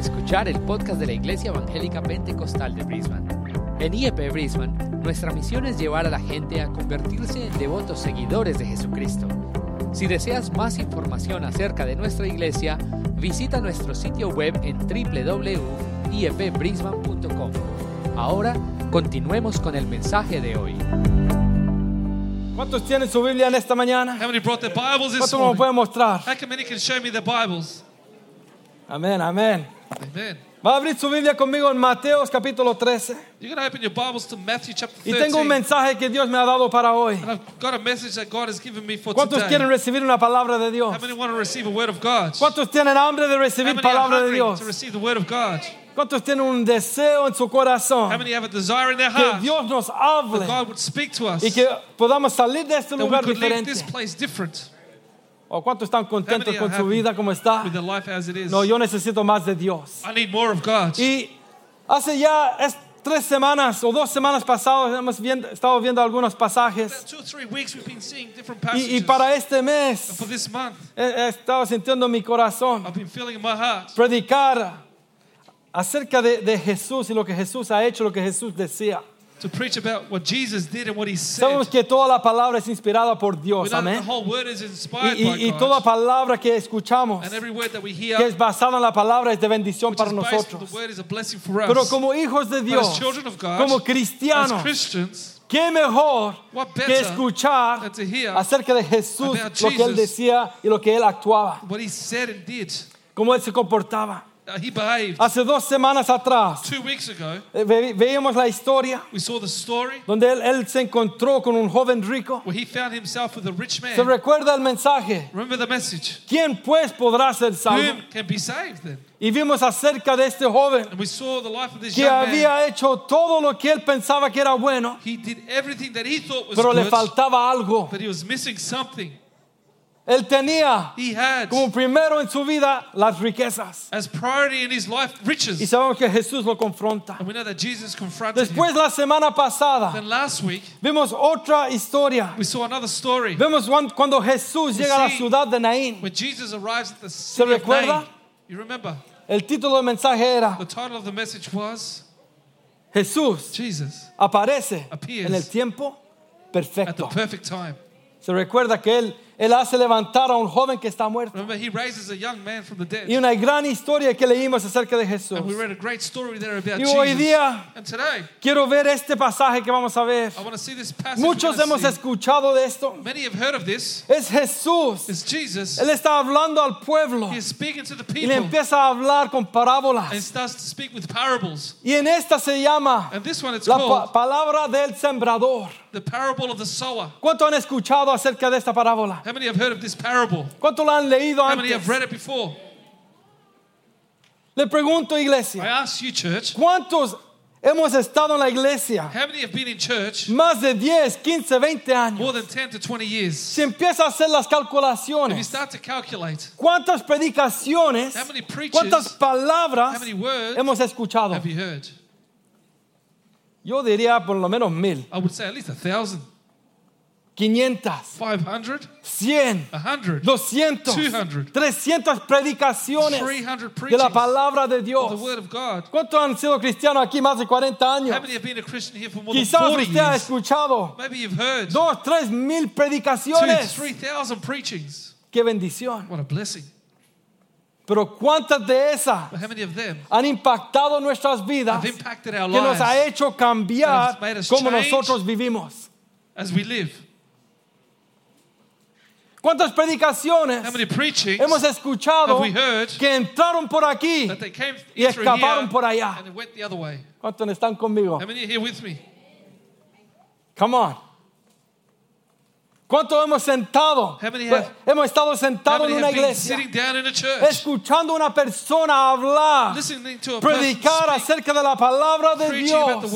escuchar el podcast de la Iglesia Evangélica Pentecostal de Brisbane. En IEP Brisbane, nuestra misión es llevar a la gente a convertirse en devotos seguidores de Jesucristo. Si deseas más información acerca de nuestra iglesia, visita nuestro sitio web en www.iepbrisbane.com. Ahora, continuemos con el mensaje de hoy. ¿Cuántos tienen su Biblia en esta mañana? How many brought their Bibles this ¿Cuántos me morning? pueden mostrar? How come many can show me their Bibles? Amén, amén. Amen. Va a abrir su Biblia conmigo en Mateos capítulo 13. You're going to open your Bibles to Matthew chapter Y 13. tengo un mensaje que Dios me ha dado para hoy. and I've got a message that God has given me for ¿Cuántos today. quieren recibir una palabra de Dios? How many want to receive a word of God? ¿Cuántos tienen hambre de recibir palabra de Dios? to receive the word of God? ¿Cuántos tienen un deseo en su How corazón many have a desire in their que heart Dios nos that hable God would speak to us? y que podamos salir de este that we lugar leave diferente? this place different ¿O cuántos están contentos con su vida como está? No, yo necesito más de Dios. I need more of God. Y hace ya es tres semanas o dos semanas pasadas hemos viendo- estado viendo algunos pasajes. Y, y para este mes month, he, he estado sintiendo en mi corazón predicar acerca de, de Jesús y lo que Jesús ha hecho, lo que Jesús decía. To preach about what Jesus did and what He said. Sabemos que toda la palabra es inspirada por Dios, amén. whole word is Y, inspired y- y toda palabra que escuchamos, and every word that we hear que es basada en la palabra, es de bendición para is based on nosotros. the word is a blessing for us. Pero como hijos de But Dios, God, como cristianos, Christians, qué mejor What que escuchar acerca de Jesús, lo que él Jesus. decía y lo que él actuaba, what He said and did, cómo él se comportaba. Uh, He behaved. Hace dos semanas atrás Two weeks ago, eh, ve- veíamos la historia we saw the story donde él, él se encontró con un joven rico. where he found himself with a rich man. Se recuerda el mensaje. Remember the message. ¿Quién pues podrá ser salvo? Whom can be saved then? Y vimos acerca de este joven And we saw the life of this que young man. había hecho todo lo que él pensaba que era bueno, He did everything that he thought was pero le good, faltaba algo. but he was missing something. Él tenía He had como primero en su vida las riquezas. as priority in his life Y riches. sabemos que Jesús lo confronta. And we know that Jesus confronted Después him. la semana pasada Then last week, vimos otra historia. we saw another story Vemos cuan- cuando Jesús llega a la see- ciudad de Naín. when Jesus arrives at the city of recuerda? Nain. You remember? El título del mensaje era The title of the message was Jesús Jesus aparece Appears en el tiempo at the perfecto. perfect time. Se recuerda que él, él hace levantar a un joven que está muerto. Remember, he raises a young man from the dead. Y una gran historia que leímos acerca de Jesús. And we read a great story there about Y hoy día And today, quiero ver este pasaje que vamos a ver. I want to see this passage. Muchos hemos see. escuchado de esto. Many have heard of this. Es Jesús. It's Jesus. Él está hablando al pueblo He is speaking to the y le people empieza a hablar con and parábolas. starts to speak with parables. Y en esta se llama And this one it's la pa- palabra del sembrador. the parable of the sower. ¿Cuánto han escuchado acerca de esta parábola? How many have heard of this parable? ¿Cuánto la han leído How many antes? have read it before? Le pregunto, I iglesia, ask you, church, ¿cuántos hemos estado en la iglesia how many have been in church más de 10, 15, 20 años? more than 10 to 20 years? Si empieza a hacer las If you calculaciones, start to calculate, ¿cuántas predicaciones, how many preachers, cuántas palabras how many words hemos escuchado? have you heard? Yo diría por lo menos mil, I would say at least a thousand, 500, 500, 100, a hundred, 200, 200, 300 predicaciones 300 de la palabra de Dios. ¿Cuántos han sido cristianos aquí más de 40 años? Quizás 40 usted ha escuchado dos, tres mil predicaciones. 3,000 preachings. Qué bendición. What a blessing. Pero ¿cuántas de esas han impactado nuestras vidas que nos ha hecho cambiar change. nosotros vivimos? as we live? ¿Cuántas predicaciones hemos escuchado que entraron por aquí y escaparon por allá? ¿Cuántos están conmigo? Come on. ¿Cuántos hemos sentado? Many have- hemos estado sentados en una iglesia escuchando a una persona hablar, a person predicar speak, acerca de la palabra de Dios?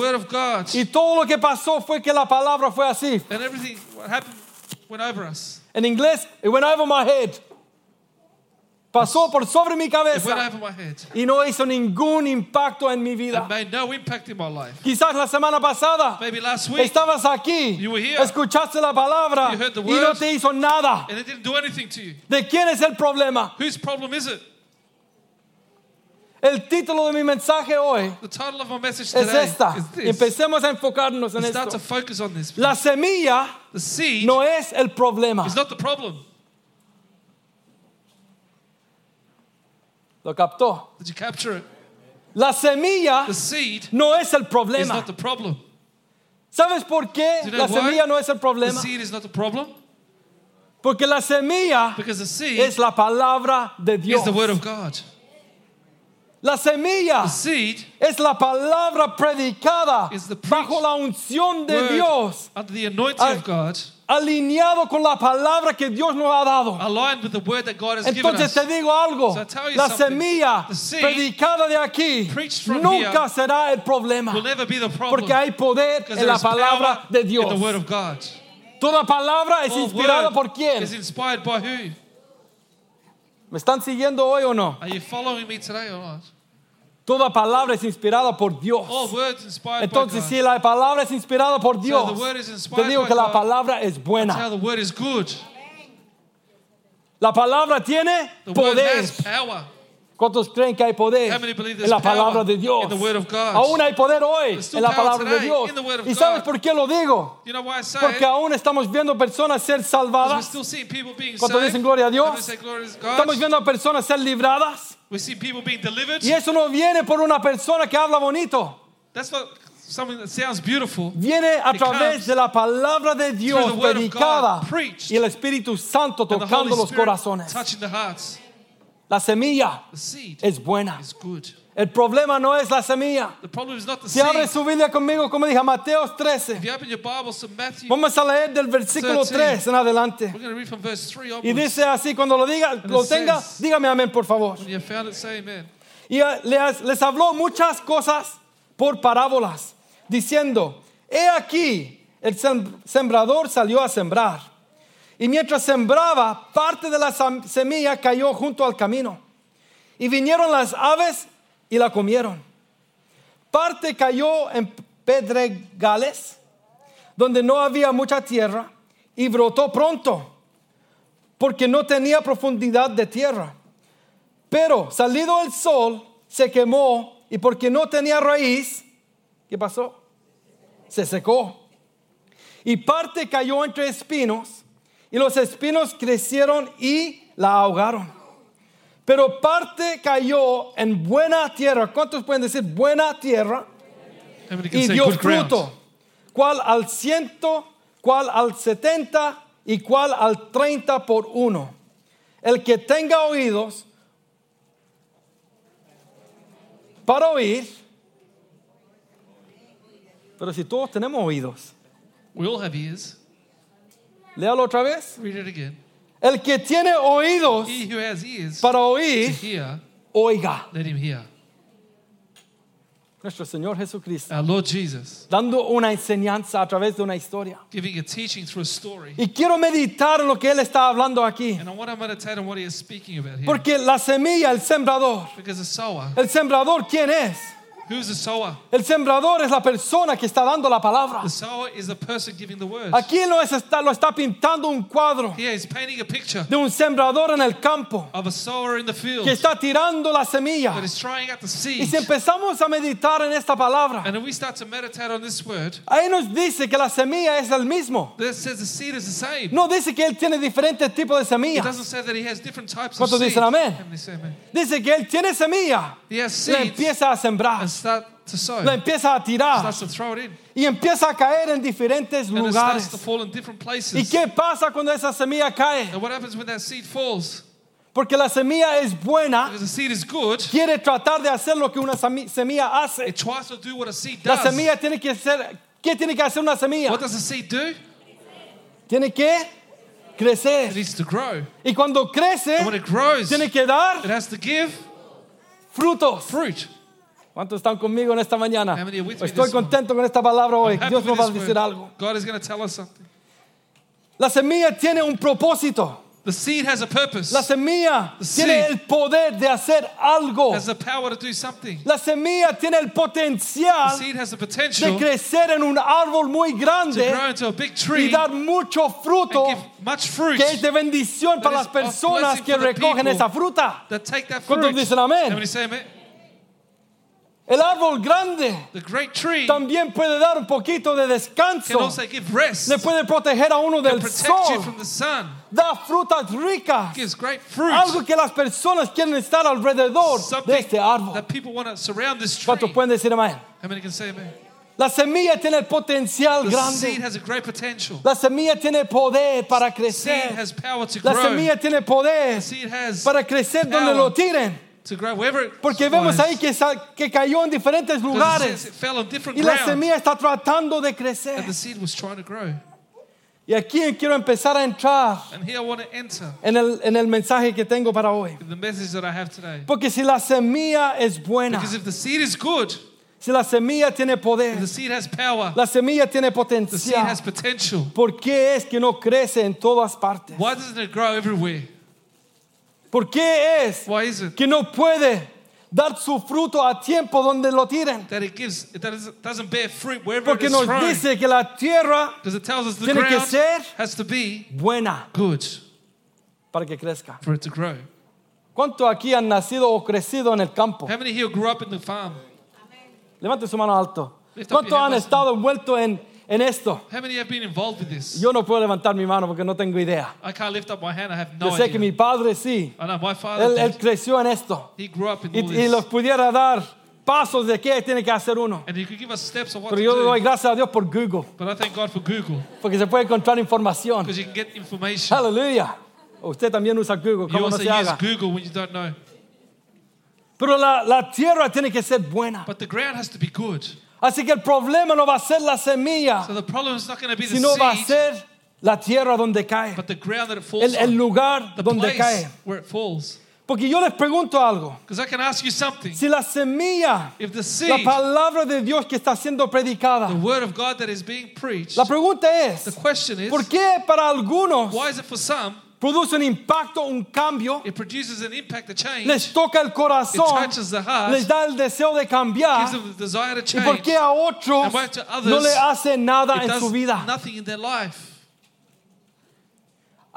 Y todo lo que pasó fue que la palabra fue así. and everything what happened went over us? En inglés, it went over my head. Pasó por sobre mi It went cabeza over my head. y no hizo ningún impacto en mi It vida. made no impact in my life. Quizás la semana pasada Maybe last week, estabas aquí, You were here. escuchaste la palabra You heard the y no word. te hizo nada. and it didn't do anything to you. ¿De quién es el problema? Whose problem is it? El título de mi mensaje hoy The title of my message es today esta. is Y this. empecemos a enfocarnos en We start esto. to focus on this. La semilla The seed no es el problema. is not the problem. ¿Lo captó? Did you capture it? La semilla The seed no es el is problema. not the problem. ¿Sabes por qué Do you know la why? semilla no es el The problema? seed is not the problem Porque la semilla because the seed es la palabra de is Dios. the word of God. La semilla The seed es la palabra predicada Is the bajo la unción de Dios, under the anointing Ah. of God, alineado con la palabra que Dios nos ha dado. aligned with the word that God has given Entonces us. te digo algo, So la semilla predicada de aquí nunca será el problema, porque hay poder en la palabra de Dios. the word of God. Toda palabra es inspirada por quién? is inspired by who? ¿Me están siguiendo hoy o no? Are you following me today or not? Toda palabra es inspirada por Dios. Entonces, si la palabra es inspirada por Dios, te digo que la palabra es buena. La palabra tiene poder. ¿Cuántos creen que hay poder en la palabra de Dios? Aún hay poder hoy en la palabra de Dios. ¿Y sabes por qué lo digo? Porque aún estamos viendo personas ser salvadas. still seeing people being ¿Cuántos saved. dicen gloria a Dios? Estamos viendo a personas ser libradas. We see people being delivered. Y eso no viene por una persona que habla bonito. That's not something that sounds beautiful. Viene a través de la palabra de Dios predicada God preached y el Espíritu Santo tocando los corazones. touching the hearts. La semilla The seed es buena. is good. El problema no es la semilla. The problem is not the Si abre su Biblia conmigo, como dije, a Mateo 13. If you open your Bibles to Matthew, Vamos a leer del versículo 13. 3 en adelante. we're going to read from verse 3 Y dice así, cuando lo diga, lo tenga, says- dígame amén, por favor. When you found it, say amen. Y eh, les, les habló muchas cosas por parábolas, diciendo, he aquí, el sem- sembrador salió a sembrar. Y mientras sembraba, parte de la semilla cayó junto al camino. Y vinieron las aves y la comieron. Parte cayó en pedregales, donde no había mucha tierra, y brotó pronto, porque no tenía profundidad de tierra. Pero salido el sol, se quemó y porque no tenía raíz, ¿qué pasó? Se secó. Y parte cayó entre espinos y los espinos crecieron y la ahogaron. Pero parte cayó en buena tierra. ¿Cuántos pueden decir buena tierra? Y dio fruto. ¿Cuál al ciento? ¿Cuál al setenta? ¿Y cuál al treinta por uno? El que tenga oídos para oír. Pero si todos tenemos oídos, We all have ears. léalo otra vez. Read it again. El que tiene oídos He who has ears para to oír, hear, oiga. let him hear. Nuestro Señor Jesucristo, Our Lord Jesus, dando una enseñanza a través de una historia. giving a teaching through a story. Y quiero meditar en lo que Él está hablando aquí. And I want to meditate on what he is speaking about here. Porque la semilla, el sembrador, Because the sower, el sembrador, ¿quién es? Who's the sower? El sembrador es la persona que está dando la palabra. The sower is the person giving the word. Aquí lo está, lo está pintando un cuadro Here he's painting a picture de un sembrador en el campo of a sower in the field que está tirando la semilla. that is trying out the Y seed. si empezamos a meditar en esta palabra, And if we start to meditate on this word, ahí nos dice que la semilla es el mismo. that says the seed is the same. No dice que Él tiene diferentes tipos de It semillas. doesn't say that he has different types of ¿Cuántos seed. dicen amén? How many say amen? Dice que Él tiene semilla, He has la seeds empieza a sembrar, and. La empieza a tirar it y empieza a caer en diferentes it lugares. ¿Y qué pasa cuando esa semilla cae? And what happens when that seed falls? Porque la semilla es buena, Because the seed is good, quiere tratar de hacer lo que una semi- semilla hace. it tries to do what a seed La does. semilla tiene que ser, ¿qué tiene que hacer una semilla? What does the seed do? Tiene que It crecer. needs to grow. Y cuando crece, And when it grows, tiene it que dar has to give frutos. fruit. ¿Cuántos están conmigo en esta mañana? Estoy contento con esta palabra hoy. Dios nos va a decir algo. God is going to tell us something. La semilla tiene un propósito. The seed has a purpose. La semilla The tiene el poder de hacer algo. has the power to do something. La semilla tiene el The potencial seed has the de potential to crecer en un árbol muy grande grow into a big y tree dar mucho fruto and give much fruit que es de bendición para las personas que the recogen esa fruta. that take that ¿Cuántos fruit. dicen amén? How many say amen? El árbol grande The great tree también puede dar un poquito de can descanso. also give rest, Le puede proteger a uno can del protect you sol. from the sun, Da frutas ricas. gives great fruit. Algo que las personas quieren estar alrededor de este árbol. that people want to surround this tree. ¿Cuántos pueden decir amén? How many can say amen? La semilla tiene el potencial The seed grande. has a great potential. La semilla tiene poder para Seed crecer. has power to La grow. semilla tiene poder Seed has para crecer donde power lo tiren. To grow wherever it Porque vemos lies. ahí que, que cayó en diferentes Because it says lugares. it fell on different Y la ground, semilla está tratando de crecer. and the seed was trying to grow. Y aquí quiero empezar a entrar And here I want to enter en el, en el mensaje que tengo para hoy. the message that I have today. Porque si la semilla es buena, Because if the seed is good, si la semilla tiene if poder, the seed has power, la semilla tiene the seed potencial, has potential. ¿por qué es que no crece en todas partes? Why doesn't it grow everywhere? ¿Por qué es Why is it que no puede dar su fruto a tiempo donde lo tiren? that it gives it doesn't, bear fruit wherever Porque it is nos thrown? dice que la tierra Because it tells us the tiene que ground ser has to be buena good para que crezca. for it to grow. ¿Cuántos aquí han nacido o crecido en el campo? How many here grew up in the farm? Levante su mano alto. Lift up ¿Cuántos your han estado envueltos en, en esto? How many have been involved with this? Yo no puedo levantar mi mano porque no tengo idea. I can't lift up my hand. I have no Yo sé idea. que mi padre sí. I know my father. Él, él creció en esto. He grew up in Y, all y los pudiera dar pasos de qué tiene que hacer uno. and he could give us steps on what Pero yo doy do. gracias a Dios por Google. But I thank God for Google Porque se puede encontrar información. because you can get information. Aleluya. Usted también usa Google. You ¿Cómo no also se use haga? Google when you don't know. Pero la, la tierra tiene que ser buena. Así que el problema no va a ser la semilla, So the problem is not going to be the sino va a seed, ser la tierra donde cae. El, el lugar donde cae. where it falls. Porque yo les pregunto algo. Because I can ask you something. Si la semilla, the la seed, palabra de Dios que está siendo predicada, word of God that is being preached, la pregunta es, the question is, ¿por qué para algunos it produce un impacto, un cambio? it produces an impact, a change, Les toca el it corazón, touches the heart, les da el deseo de gives cambiar. them the desire to ¿Y por change, qué a otros And why to others, no le hace nada it en does su vida? nothing in their life.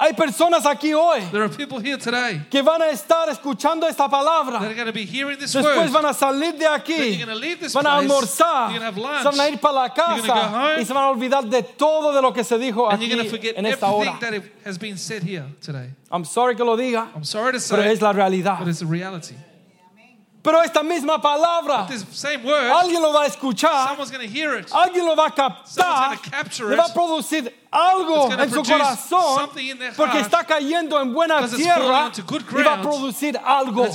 Hay personas aquí hoy There are people here today que van a estar escuchando esta that palabra. are going to be hearing this Después word. van a salir de Then aquí, you're going to leave this van a place, almorzar, you're going to have lunch, se van a ir para la You're gonna go casa home. y se van a olvidar de todo de lo que se dijo and aquí you're going to forget en esta everything hora. that it has been said here today. I'm sorry que lo diga, I'm sorry to pero say, es la realidad. but it's a reality. Pero esta misma palabra, This same word, alguien lo va a escuchar, someone's going to hear it. alguien lo va a captar, Someone's le va a producir algo en su corazón porque está cayendo en buena tierra good y va a ground. producir algo.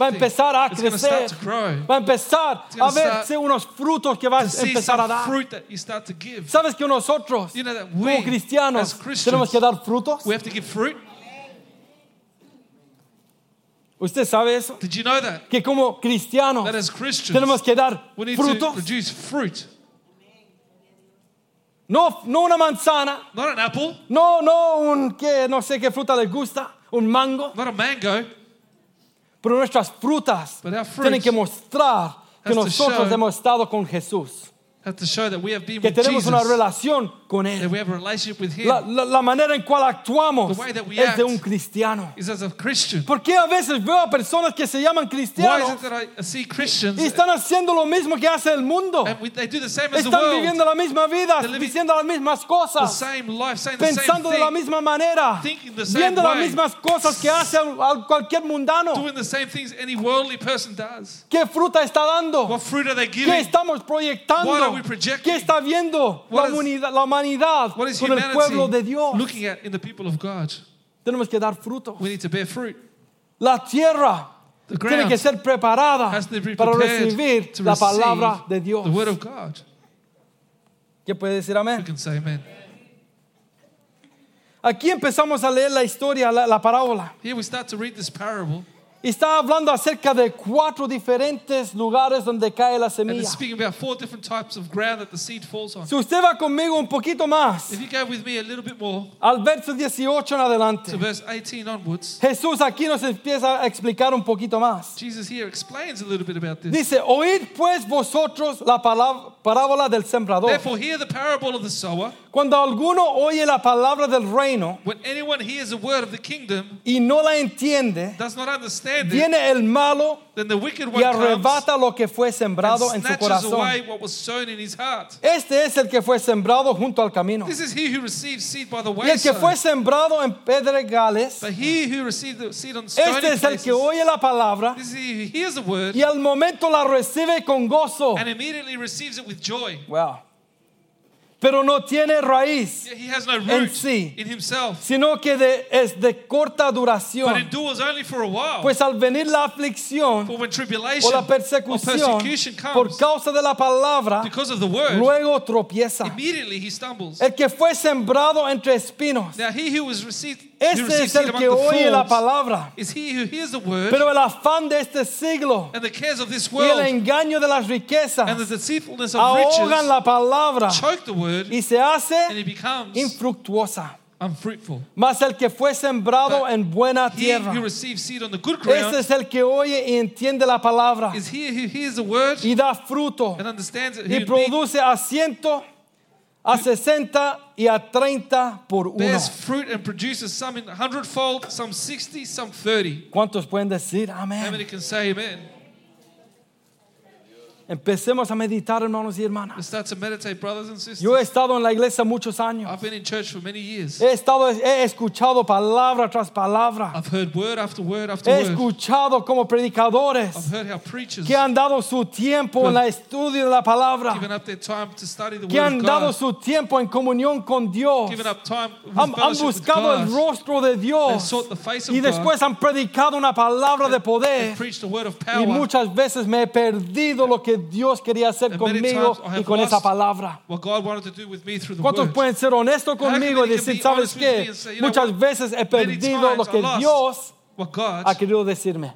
Va a empezar a crecer, start to grow. va a empezar a verse unos frutos que va a empezar a dar. ¿Sabes que nosotros, You know that como we, cristianos, tenemos que dar frutos? We have to give fruit. ¿Usted sabe eso? Did you know that? Que como cristianos That as Christians, tenemos que dar we need to frutos, produce fruit. no, no una manzana, Not an apple, no, no un que no sé qué fruta les gusta, un mango, not a mango, pero nuestras frutas But our fruits tienen que mostrar que has to nosotros show hemos estado con Jesús, have to show that we have been que tenemos una relación con Él. we have a relationship with Him. La, la- la manera en cual actuamos The way that we es de un cristiano. is as a Christian. ¿Por qué a veces veo a personas que se llaman cristianos it that I see Christians y están haciendo lo mismo que hace el mundo? and we, they do the same as the Están viviendo la misma vida, diciendo las mismas cosas, same life, saying the same pensando de la misma manera, thinking the same viendo las mismas cosas que hace cualquier mundano. doing the same things any worldly person does. ¿Qué fruta está dando? What fruit are they ¿Qué estamos proyectando? ¿Qué está viendo la humanidad, la humanidad con el pueblo de Dios? looking at in the people of God? Tenemos que dar frutos. We need to bear fruit. La tierra tiene que ser preparada para recibir la palabra de Dios. the word of God. ¿Qué puede decir We amén? Aquí empezamos a leer la historia, la, la parábola. Está hablando acerca de cuatro diferentes lugares donde cae la and semilla. it's speaking about four different types of ground that the seed falls on. Si usted va conmigo un poquito más, If you go with me a little bit more al verso 18 en adelante, to verse 18 onwards, Jesús aquí nos empieza a explicar un poquito más. Jesus here explains a little bit about this. Dice, oíd pues vosotros la palab- parábola del sembrador. Therefore, hear the parable of the sower. Cuando alguno oye la palabra del reino When anyone hears a word of the kingdom, y no la entiende, does not understand viene el malo then the wicked y one arrebata lo que fue sembrado en su corazón. Este es el que fue sembrado junto al camino. This is he who receives seed by the Y el que fue sembrado en pedregales, But he who received the seed on stony este es el que oye la palabra this is he who hears the word y al momento la recibe con gozo. and immediately receives it with joy. Wow. Pero no tiene raíz, he has no En root sí. in himself, sino que de- es de corta but duración. only for a while. Pues al venir la aflicción For when o tribulation la or persecución persecution por comes causa de la palabra, because of the word, luego tropieza. immediately he stumbles. El que fue sembrado entre espinos, Now he who was received, who este es el que oye la palabra. Pero el afán de este siglo y el engaño de las riquezas ahogan la palabra y se hace infructuosa. unfruitful. Mas el que fue sembrado But en buena tierra, ground es el que oye y entiende la palabra he who the word y da fruto and understands it, y produce a ciento, a sesenta y a treinta por uno. bears fruit and produces some in hundredfold, some sixty, some thirty. ¿Cuántos pueden decir How many amén? can say amen? Empecemos a meditar, hermanos y hermanas. Start to meditate, brothers and sisters. Yo he estado en la iglesia muchos años. I've been in church for many years. He estado, he escuchado palabra tras palabra. I've heard word after word after He escuchado como predicadores I've heard how preachers que han dado su tiempo en el estudio de la palabra, given up their time to study the que word han of dado God, su tiempo en comunión con Dios, given up time with han, han fellowship with buscado el God, rostro de They've Dios sought the face of y después han predicado una palabra de poder. preached the word of Y power. muchas veces me he perdido lo que Dios quería hacer conmigo y con esa palabra. ¿Cuántos pueden ser honestos conmigo y decir, be sabes qué? Muchas veces he perdido lo que Dios ha querido decirme.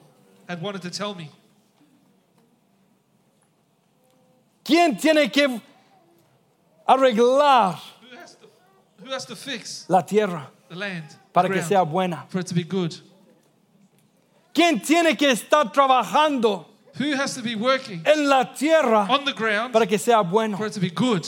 ¿Quién tiene que arreglar la tierra para que sea buena? ¿Quién tiene que estar trabajando Who has to be working en la tierra on the ground para que sea bueno? for it to be good?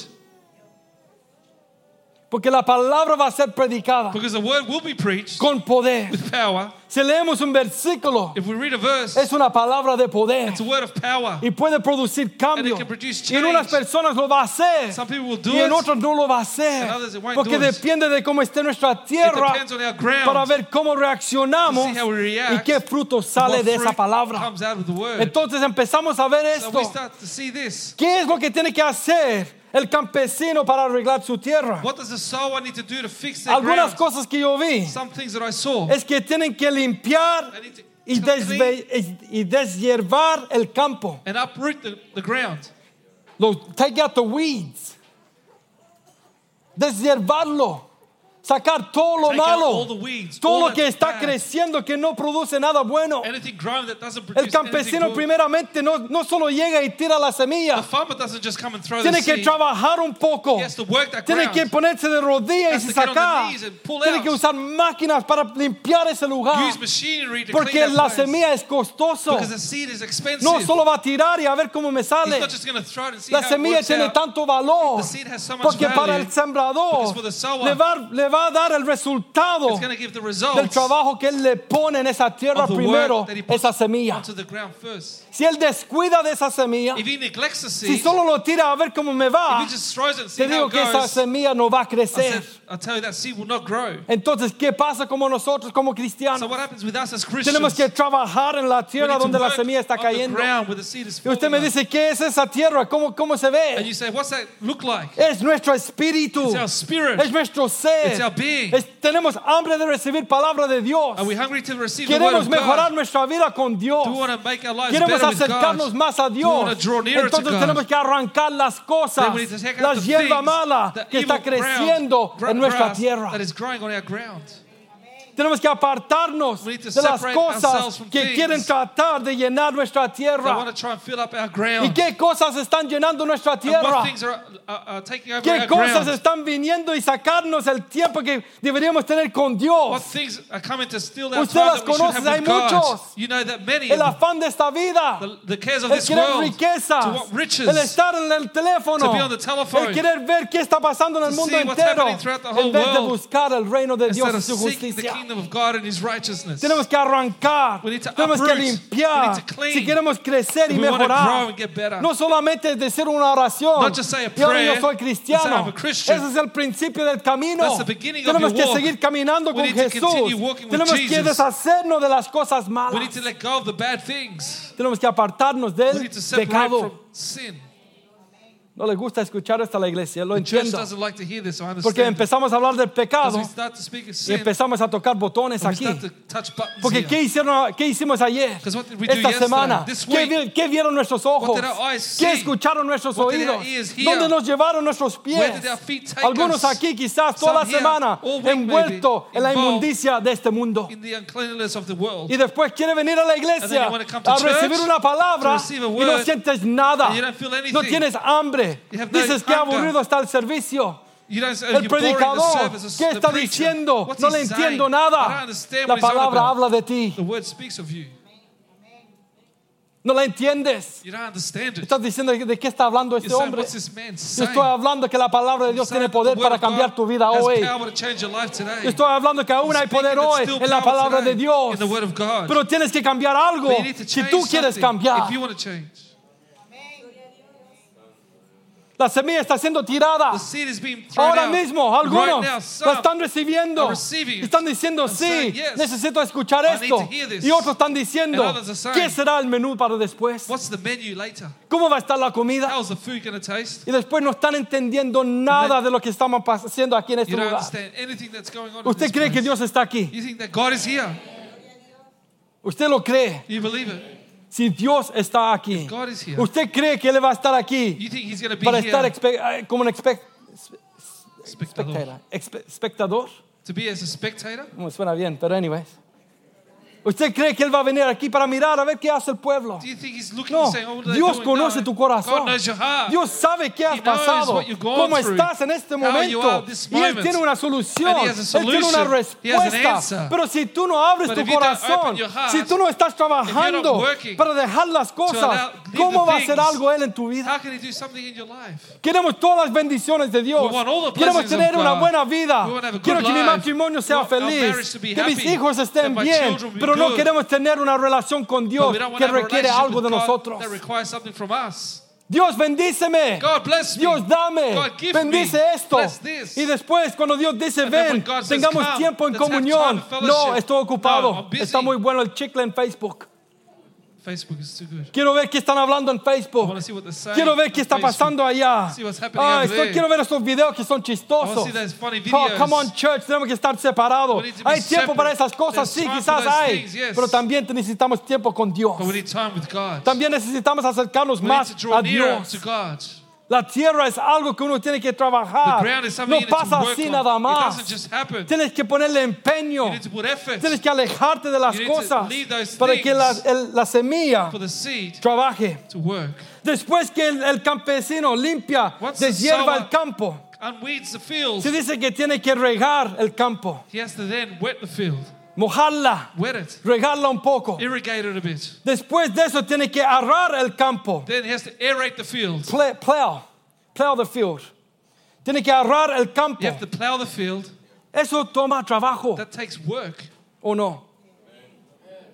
Porque la palabra va a ser predicada Because the word will be preached con poder. with power. Si leemos un versículo, If we read a verse, es una palabra de poder it's a word of power. y puede producir cambio. can produce Y en unas change. personas lo va a hacer Some people will do y en it. otras no lo va a hacer. And others it won't Porque do it. depende de cómo esté nuestra It tierra depends on our ground. para ver cómo reaccionamos To see how we y react, qué fruto sale what de esa fruit palabra. comes out of the word. Entonces empezamos a ver so esto. we start to see this. ¿Qué es lo que tiene que hacer el campesino para arreglar su tierra? What does the sower need to do to fix their Algunas ground? cosas que yo vi Some things that I saw. es que tienen que limpiar They need to y, desve- y deshiervar el campo. and uproot the, the ground. Lo, take out the weeds. Deshiervarlo. Sacar todo lo malo. todo lo que está creciendo que no produce nada bueno. El campesino primeramente no, no solo llega y tira la semilla. Tiene que trabajar un poco. Tiene que ponerse de rodillas y sacar. Tiene que usar máquinas para limpiar ese lugar. Use machinery to Porque la semilla es costoso. No solo va a tirar y a ver cómo me sale. La semilla tiene tanto valor. Porque para el sembrador va, le va a dar el resultado del trabajo que él le pone en esa tierra primero, esa semilla. Si él descuida de esa semilla, si seed, solo lo tira a ver cómo me va, te digo que esa semilla no va a I crecer. said, I'll tell you that seed will not grow. Entonces, ¿qué pasa como nosotros, como cristianos? what happens with us as Christians? Tenemos que trabajar en la tierra donde la semilla está cayendo. Y usted me dice, ¿qué es esa tierra? ¿Cómo, cómo se And ve? you say, what's that look like? Es nuestro espíritu. It's our spirit. Es nuestro ser. It's our being. Es- tenemos hambre de recibir palabra de Dios. Queremos mejorar God? nuestra vida con Dios. Do we want to make our lives Queremos with acercarnos más a Dios. Entonces tenemos que arrancar las cosas, las hierba mala que está creciendo ground, en nuestra tierra. Tenemos que apartarnos We need to de las separate cosas que quieren tratar de llenar nuestra tierra. ¿Y qué cosas están llenando nuestra tierra? taking over ¿Qué cosas están viniendo y sacarnos el tiempo que deberíamos tener con Dios? Usted las conoce, hay muchos. El afán de esta vida. El querer riquezas, el estar en el teléfono, el querer ver qué está pasando en el mundo entero, en vez de buscar el reino de Dios y su justicia. Kingdom of God and His righteousness. Tenemos que arrancar, We need to tenemos que uproot. limpiar. We need to clean. Si queremos crecer y we wanna grow mejorar, and get better. no solamente decir una oración. Not just say a ahora yo prayer, soy cristiano. "I'm a Christian." Ese es el principio del camino. That's the beginning of Tenemos your que walk. seguir caminando We con need to Jesús. continue walking with Tenemos que Jesus. deshacernos de las cosas malas. We need to let go of the bad things. Tenemos que apartarnos We del need to separate pecado. from sin. No le gusta escuchar esto a la iglesia, lo entiendo. like to hear this, I Porque empezamos a hablar del pecado of y sin, empezamos a tocar botones aquí. to Porque. ¿qué, hicieron, ¿qué hicimos ayer? Esta yesterday? semana. ¿Qué, week? vi- qué vieron nuestros ojos? ¿Qué escucharon nuestros What oídos? ¿Dónde nos llevaron nuestros pies? Algunos aquí quizás toda la semana envuelto en la inmundicia de este mundo. in the uncleanliness of the world. Y después quiere venir a la iglesia a recibir una palabra y no sientes nada. and you don't feel anything. No tienes hambre. Dices que aburrido está el servicio. El predicador, ¿qué está diciendo? No le entiendo nada. La palabra habla de ti. No la entiendes. You don't understand it. Estás diciendo de qué está hablando este hombre. estoy hablando que la palabra de Dios tiene poder para cambiar tu vida hoy. Estoy hablando que aún hay poder hoy en la palabra de Dios. Pero tienes que cambiar algo si tú quieres cambiar. If you want to change. La semilla está siendo tirada. Ahora out. mismo, right algunos now, la están recibiendo. Están diciendo, sí, saying, yes, necesito escuchar esto. Y otros están diciendo, saying, ¿qué será el menú para después? What's the menu later? ¿Cómo va a estar la comida? Y después no están entendiendo nada de lo que estamos haciendo aquí en este lugar. ¿Usted cree que. Dios está aquí? You think that God is here? ¿Usted lo cree? You believe it? Si Dios está aquí. ¿Usted cree que Él va a estar aquí para estar expe- eh, como un expe- espectador? Espectador? To be as a spectator? No me suena bien, pero anyways. ¿Usted cree que Él va a venir aquí para mirar a ver qué hace el pueblo? Do you think He's looking No, and saying, oh, Dios conoce No. tu corazón. Dios sabe qué has He pasado, cómo through, estás en este momento. Y Él tiene una solución, Él tiene una an respuesta. Pero si tú no abres But tu corazón, heart, si tú no estás trabajando working para dejar las cosas, ¿cómo va a hacer algo Él en tu vida? Queremos todas las bendiciones de Dios. Queremos tener una buena vida. Quiero que mi matrimonio sea feliz. Que mis hijos estén bien. Pero no queremos tener una relación con Dios que requiere algo de nosotros. Dios bendíceme. God bless me. Dios dame, God give bendice me. esto. Bless this. Y después cuando Dios dice, And ven, tengamos "Come, tiempo en comunión. time of fellowship." No, estoy ocupado. No. Está muy bueno el chicle en Facebook. Facebook is too good. Quiero ver qué están hablando en I Facebook. want to see what they're saying. Quiero ver qué está pasando allá. See what's happening Ah, over estoy- there. quiero ver estos videos que son I chistosos. want to see those funny Oh, videos. come on, church, tenemos que estar separados. We need to be Hay tiempo para esas cosas, There's sí, time quizás those hay. things, yes. Pero también necesitamos tiempo con Dios. But we need time with God. También necesitamos acercarnos We need más to draw a nearer Dios. to God. La tierra es algo que uno tiene que trabajar. No pasa así on. nada más. Tienes que ponerle empeño. Tienes que alejarte de las You cosas para que la, el- la semilla trabaje. Después que el, el campesino limpia, Once deshierva el campo, se dice que tiene que regar el campo, He has to then wet the field, mojarla, wet it, regarla un poco. irrigate it a bit. Después de eso tiene que arar el campo, Then he has to aerate the field. Ple- plow, plow the field. Tiene que arar el campo. You have to plow the field. Eso toma trabajo, That takes work. ¿o no?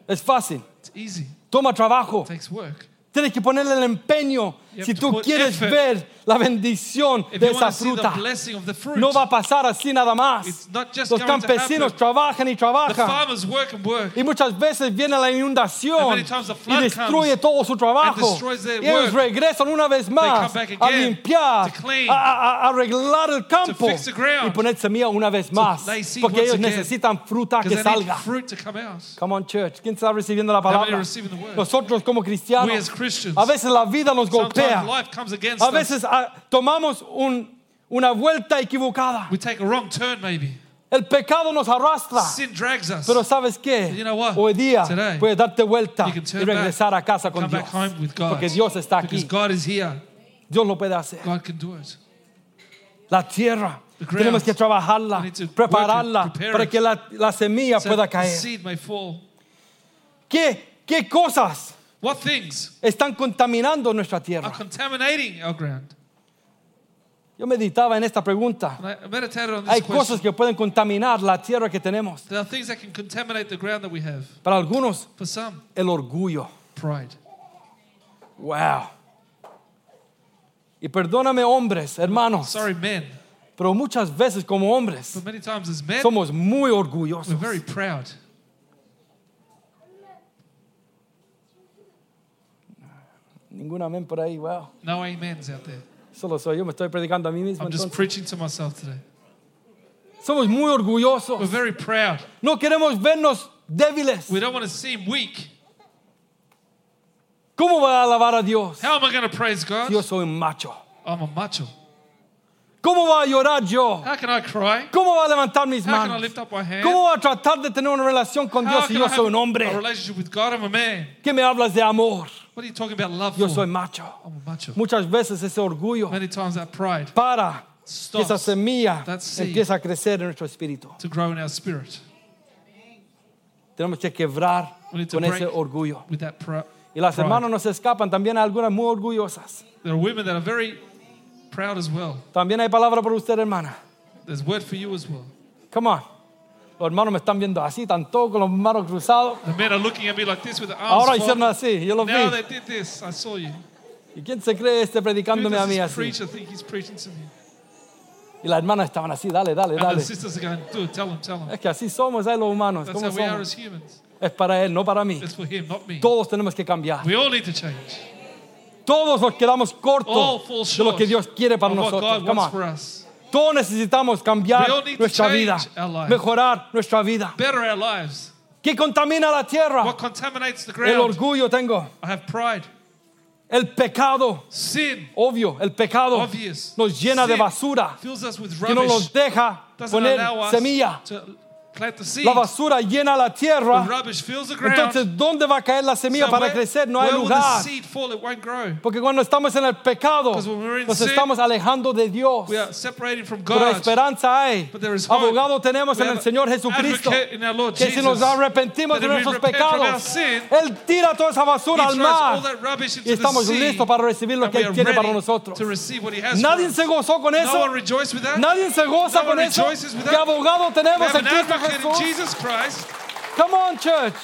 Es fácil, It's easy. toma trabajo. It takes work. Tienes que ponerle el empeño si tú quieres ver la bendición If de you esa want to see the fruta. blessing of the fruit, No va a pasar así nada más. Los campesinos trabajan y trabajan. farmers work and work. Y muchas veces viene la inundación many times the y flood destruye todo su trabajo. Y ellos regresan una vez más a limpiar, clean, a, a- a arreglar el campo ground, y poner semilla una vez más. Porque ellos again. necesitan fruta que salga. come on, church. ¿Quién está recibiendo la palabra? Nosotros como cristianos. A veces la vida nos golpea. Sometimes life comes against A us. veces ah, tomamos un- una vuelta equivocada. We take a wrong turn, maybe. El pecado nos arrastra. Sin drags us. Pero ¿sabes qué? You know what? Hoy día Today, puedes darte vuelta y turn regresar back, a casa con come Dios. back home with God. Porque Dios está Because aquí. God is here. Dios lo puede hacer. God can do it. La tierra. The ground. Tenemos que trabajarla, prepararla it, prepare para it. que la, la semilla So pueda the caer. seed may fall. ¿Qué, ¿Qué cosas What things están contaminando nuestra are tierra? contaminating our ground? Yo meditaba en esta pregunta. And I meditated on this Hay question. cosas que pueden contaminar la tierra que tenemos. There are things that can contaminate the ground that we have. Para algunos, For some, el orgullo. pride. Wow. Y perdóname hombres, hermanos, Sorry, men. pero muchas veces como hombres But many times as men, somos muy we're orgullosos. very proud. Ningún amén por ahí, wow. No amens out there. Solo soy yo, me estoy predicando a mí mismo. I'm just entonces. preaching to myself today. Somos muy orgullosos. We're very proud. No queremos vernos débiles. We don't want to seem weak. ¿Cómo va a alabar a Dios? How am I going to praise God? Yo soy un macho. I'm a macho. ¿Cómo va a llorar yo? How can I cry? ¿Cómo va a levantar mis How can I manos? lift up my hand? ¿Cómo va a tratar de tener una relación con How Dios si yo I soy un a hombre? relationship with God? I'm a man. ¿Qué me hablas de amor? What are you talking about love Yo for? soy macho. I'm a macho. Muchas veces ese orgullo Many times that pride para que esa stops semilla that seed. empiece a crecer en nuestro espíritu. to grow in our spirit. Tenemos que quebrar We need to con ese orgullo. with that pride. Y las pride. hermanas no se escapan, también algunas muy orgullosas. There are women that are very proud as well. También hay palabra para usted, hermana. There's word for you as well. Come on. Los hermanos me están viendo así, están todos con los manos cruzados. The men are looking at me like this with their arms Ahora hicieron así, yo los Now vi. they did this. I saw you. ¿Y quién se cree este predicándome a mí así? think he's preaching to me? Y las hermanas estaban así, dale, dale, And dale. the sisters are going, do tell him, tell him. Es que así somos, ¿eh, los humanos. That's ¿Cómo how we are as humans. Es para Él, no para mí. It's for him, not me. Todos tenemos que cambiar. We all need to change. Todos nos quedamos cortos de lo que Dios quiere para nosotros. Come on. Todos necesitamos cambiar nuestra vida, mejorar nuestra vida. ¿Qué contamina la tierra? What contaminates the El orgullo tengo. I have pride. El pecado, Sin obvio, el pecado Obvious. nos llena de basura que no nos deja Doesn't poner semilla. to. La basura llena la tierra. Entonces, ¿dónde va a caer la semilla para crecer? No hay lugar. Porque cuando estamos en el pecado, nos estamos alejando de Dios. Pero esperanza hay. Abogado tenemos en el Señor Jesucristo. Que si nos arrepentimos de nuestros pecados, Él tira toda esa basura al mar. Y estamos listos para recibir lo que Él tiene para nosotros. Nadie se gozó con eso. Nadie se goza con eso. rejoices with ¿Qué that. abogado tenemos en Cristo advocate in Jesús? Jesus Christ. Come on, church.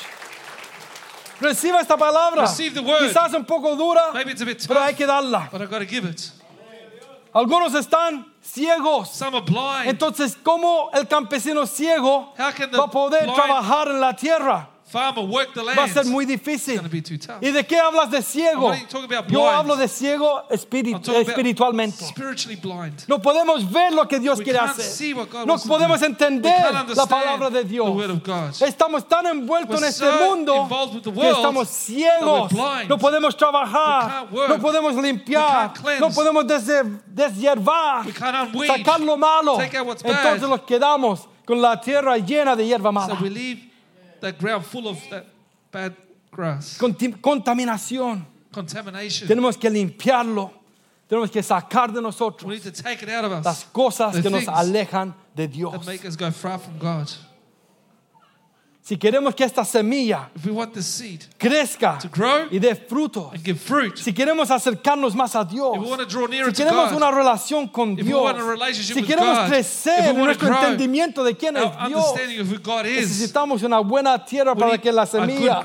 Reciba esta palabra. Receive the word. Quizás un poco dura, Maybe it's a bit pero hay tough, que darla. but I've got to give it. Algunos están ciegos. Some are blind. Entonces, ¿cómo el campesino ciego How can the va a poder blind trabajar en la tierra? Farmer work the land? Va a ser muy It's difícil. going to be too tough. ¿Y de qué hablas de ciego? Yo hablo de ciego espiri- I'm talking about espiritualmente. Spiritually blind. No podemos ver lo que Dios We quiere hacer. No podemos do. entender la palabra de Dios. Estamos tan envueltos We're en este so mundo que estamos ciegos. No podemos trabajar. No podemos limpiar. We can't cleanse. No podemos des- deshiervar. We can't unweed. Sacar lo malo. Take out what's bad. Entonces nos quedamos con la tierra llena de hierba mala. So that ground full of that bad grass. Contaminación. Contamination. Tenemos que limpiarlo. Tenemos que sacar de nosotros We need to take it out of us. las cosas The que nos things alejan de Dios. that make us go far from God. Si queremos que esta semilla If we want the seed crezca y dé frutos, and give fruit, si queremos acercarnos más a Dios, if we want to draw nearer si to queremos God, una relación con Dios, si queremos crecer en nuestro entendimiento de quién es Dios, necesitamos una buena tierra para que la semilla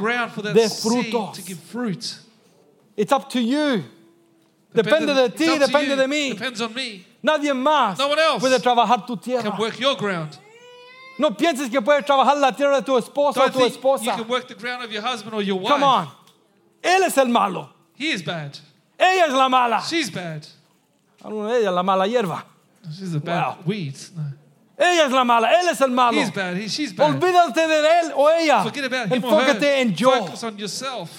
dé frutos. It's up to you. Depende de ti, depende de mí. Depends on me. Nadie más puede trabajar tu tierra. Can work your ground. No pienses que puedes trabajar la tierra de tu esposo o tu you esposa. can work the ground of your husband or your wife. Come on. Él es el malo. He is bad. Ella es la mala. She's bad. Alguna de ellas la mala hierba. She's a bad Wow. weed. No. Ella es la mala. Él es el malo. He's bad. He, she's bad. Olvídate de él o ella. Forget about him or her. Enfócate en yo. Focus on yourself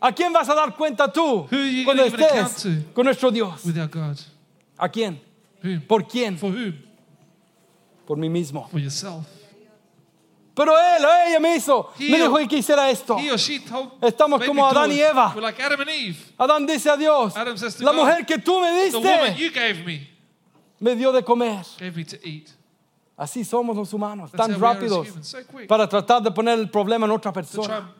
¿A quién vas a dar cuenta tú Who are you cuando estés to? con nuestro Dios? with our God. ¿A quién? Whom? ¿Por quién? For whom? Por mí mismo. For yourself. Pero él o ella me hizo, He me dijo que hiciera esto. Estamos como Adán y Eva. Like Adam and Eve. Adán dice a Dios, la God, mujer que tú me diste me me dio de comer. gave me to eat. Así somos los humanos, That's tan rápidos so para tratar de poner el problema en otra persona.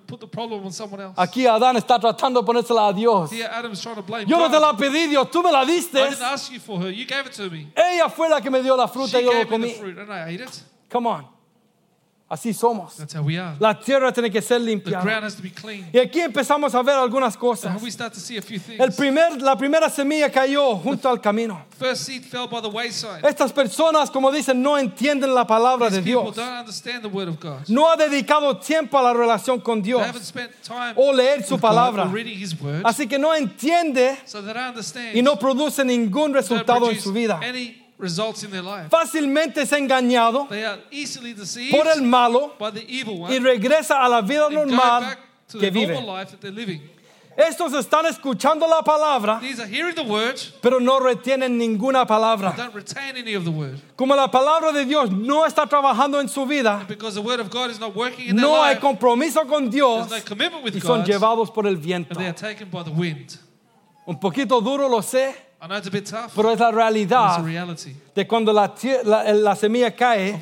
Aquí Adán está tratando de ponérsela a Dios. Here, Yo no te la pedí, Dios, tú me la diste. Ella fue la que me dio la She fruta y yo lo comí. Come on. Así somos. That's how we are. La tierra tiene que ser The limpia. ground has to be clean. Y aquí empezamos a ver algunas cosas. we start to see a few things. El primer, la primera semilla cayó junto al camino. First seed fell by the wayside. Estas personas, como dicen, no entienden la palabra de These people Dios. don't understand the word of God. No ha dedicado tiempo a la relación con They Dios haven't spent time o leer su God palabra. or reading His word, Así que no entiende so understand. y no produce ningún resultado en su vida. Any results in their life. Fácilmente es engañado They are easily deceived por el malo by the evil one y regresa a la vida normal back to que the normal vive. life that they're living. Estos están escuchando la palabra, These are hearing the word, pero no retienen ninguna palabra. don't retain any of the word. Como la palabra de Dios no está trabajando en su vida, Because the word of God is not working in their no hay life, compromiso con Dios there's no commitment with y son llevados por el viento. and they are taken by the wind. Un poquito duro, lo sé, I know it's a bit tough, pero es la but it's realidad a reality. de cuando la, la- la semilla cae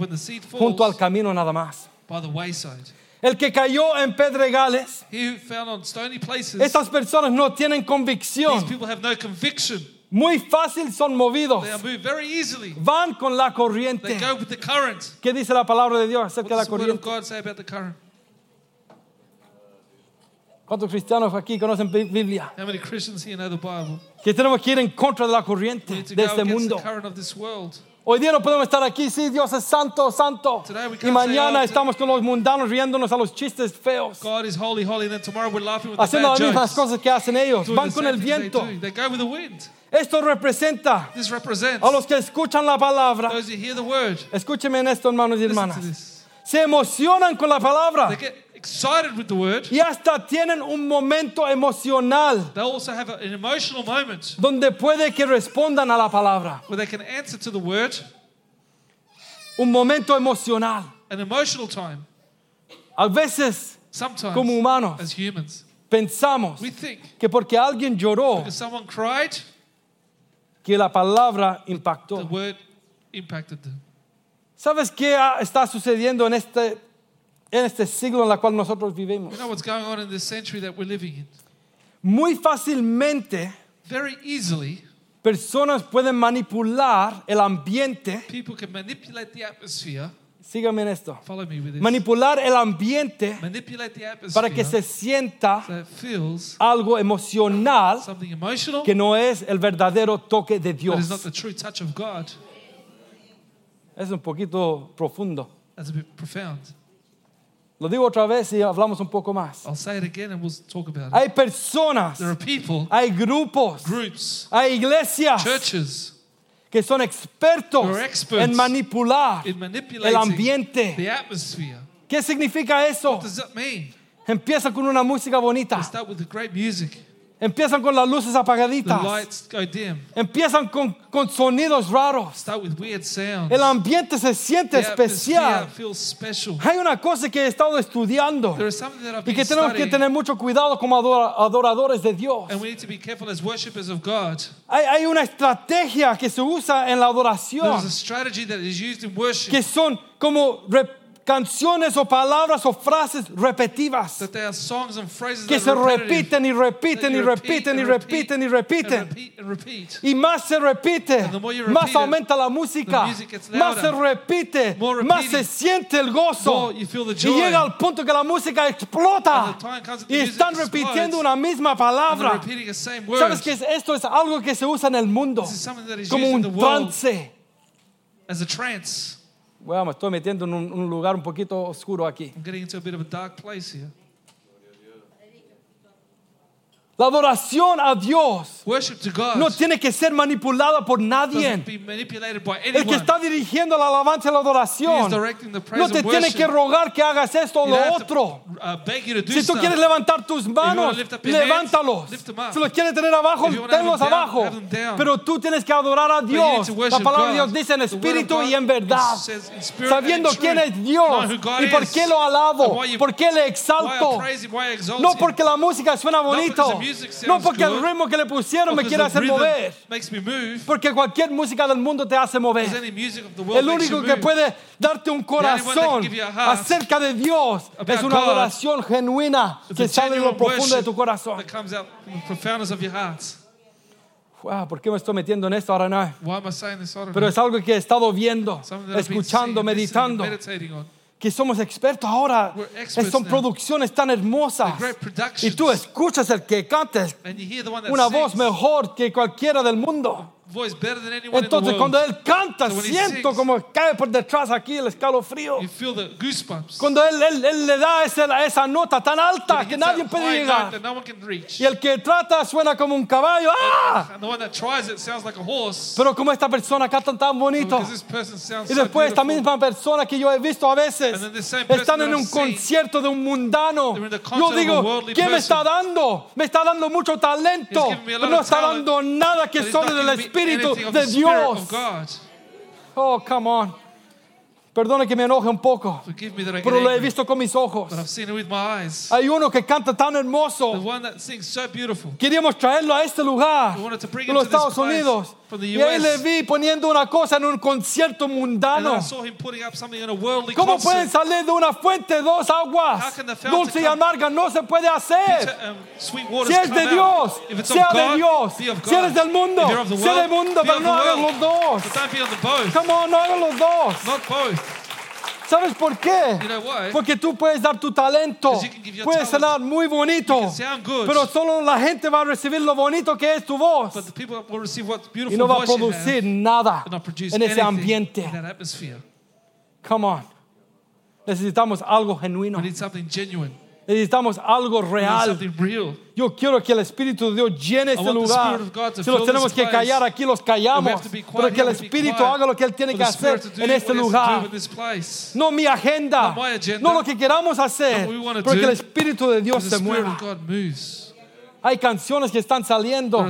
junto al camino nada más. by the wayside, El que cayó en pedregales, he who found on stony places, estas personas no tienen these convicción. people have no conviction. Muy fácil son movidos. They are moved very easily. Van con la They corriente. go with the current. ¿Qué dice la palabra de Dios acerca de la corriente? God say about the current? ¿Cuántos cristianos aquí conocen Bi- Biblia? How many Christians here know the Bible? Que tenemos que ir en contra de la We corriente need to de go este against mundo. the current of this world. Hoy día no podemos estar aquí, sí, Dios es santo, santo. Today we Y can't mañana say, oh, estamos con los mundanos riéndonos a los chistes feos. God is holy, holy, and then tomorrow we're laughing with the Haciendo bad las mismas jokes. cosas que hacen ellos. Doing Van the con same el things they viento. do. They go with the wind. Esto representa This represents a los que escuchan la palabra. those who hear the word. Escúcheme en esto, hermanos y Listen to hermanas. this. Se emocionan con la palabra They get excited with the word. y hasta tienen un momento emocional They also have an emotional moment donde puede que respondan a la palabra. where they can answer to the word. Un momento emocional. An emotional time. A veces Sometimes, Como humanos. as humans, pensamos we think que porque alguien lloró, because someone cried, que la palabra the impactó. word impacted them. ¿Sabes qué ha- está sucediendo en este, en este siglo en el cual nosotros vivimos? You know what's going on in this century that we're living in? Muy fácilmente Very easily, personas pueden manipular el ambiente. people can manipulate the atmosphere. En esto. Follow me with this. Manipular el ambiente manipulate the atmosphere para que se sienta so it feels algo emocional something emotional que no es el verdadero toque de but is not Dios. the true touch of God. Es un poquito profundo. That's a bit profound. Lo digo otra vez y hablamos un poco más. I'll say it again and we'll talk about it. Hay personas, There are people, hay grupos, groups, hay iglesias churches que son expertos who are experts en manipular in el ambiente. the atmosphere. ¿Qué significa eso? What does that mean? Empiezan con una música bonita, start with the great music. Empiezan con las luces The apagaditas, lights go dim. empiezan con, con sonidos raros. Start with weird sounds. El ambiente se siente The especial. feels special. Hay una cosa que he estado estudiando There is something that I've y que tenemos que tener mucho cuidado como adora- adoradores de Dios. and we need to be careful as of God. Hay, hay una estrategia que se usa en la There adoración is a strategy that is used in worship que son como canciones o palabras o frases repetitivas que se repiten y repiten y repiten y repiten y repiten. Y más se repite, más aumenta la música, más se repite, más se siente el gozo. Y llega al punto que la música explota. Y están repitiendo una misma palabra. ¿Sabes que esto es algo que se usa en el mundo? Como un trance. Bueno, me estoy metiendo en un, un lugar un poquito oscuro aquí. I'm getting into a bit of a dark place here. La adoración a Dios no tiene que ser manipulada por nadie. El que está dirigiendo la alabanza y la adoración no te tiene que rogar que hagas esto o lo otro. uh, Si tú quieres levantar tus manos, levántalos. up. Si los quieres tener abajo, tenlos down, abajo. down. Pero tú tienes que adorar a Dios. La palabra de. Dios dice en espíritu y en verdad. Sabiendo quién es Dios y por qué lo alabo, por qué le exalto. No porque la música suena bonito, no porque el ritmo que le financiero me quiere hacer mover. Porque cualquier música del mundo te hace mover. El único que puede darte un corazón acerca de Dios es una adoración genuina que sale de lo profundo de tu corazón. Wow, ¿Por qué me estoy metiendo en esto ahora no? Pero es algo que he estado viendo, escuchando, meditando. Que somos expertos ahora. Son now. producciones tan hermosas. Y tú escuchas el que canta una voz mejor que cualquiera del mundo. Voice better than anyone Entonces in the cuando world. él canta, So when he siento sings- como cae por detrás aquí el escalofrío. You feel the goosebumps. Cuando él, él- él le da esa, esa nota tan When alta que nadie puede llegar. no. Y el que trata suena como un caballo. ¡Ah! And the one that tries it sounds like a horse. Pero como esta persona canta tan bonito. This person sounds Y so después esta beautiful. misma persona que yo he visto a veces And then the same person están en un concierto de un mundano. Yo digo, ¿qué me está dando? Me está dando mucho talento, pero no está talent, dando nada que solo del me Espíritu anything of de the Spirit Dios. of God. Oh, come on. Perdone que me enoje un poco, pero lo he visto con mis ojos. but I've seen it with my eyes. Hay uno que canta tan The hermoso. one that sings so beautiful. Queríamos traerlo a este lugar, de los Estados Unidos. Y ahí le vi poniendo una cosa en un concierto mundano. ¿Cómo pueden salir de una fuente dos aguas? Dulce y amarga no se puede hacer. Um, Si es de. Dios, sea de Dios. Si eres del mundo, sea del mundo, pero no hagan los dos. Come on, no hagan los dos. ¿Sabes por qué? You know? Porque tú puedes dar tu talento, 'Cause you can give your puedes talent. sonar muy bonito, pero solo la gente va a recibir lo bonito que es tu voz But the people will receive what y no va a producir nada en ese ambiente. in that atmosphere. Come on. Necesitamos algo genuino. Necesitamos algo real. Yo quiero que el Espíritu de Dios llene este lugar. Si los tenemos que callar aquí, los callamos. Pero que el Espíritu haga lo que Él tiene que hacer en este lugar. No mi agenda, no lo que queramos hacer, pero que el Espíritu de Dios se mueva. Hay canciones que están saliendo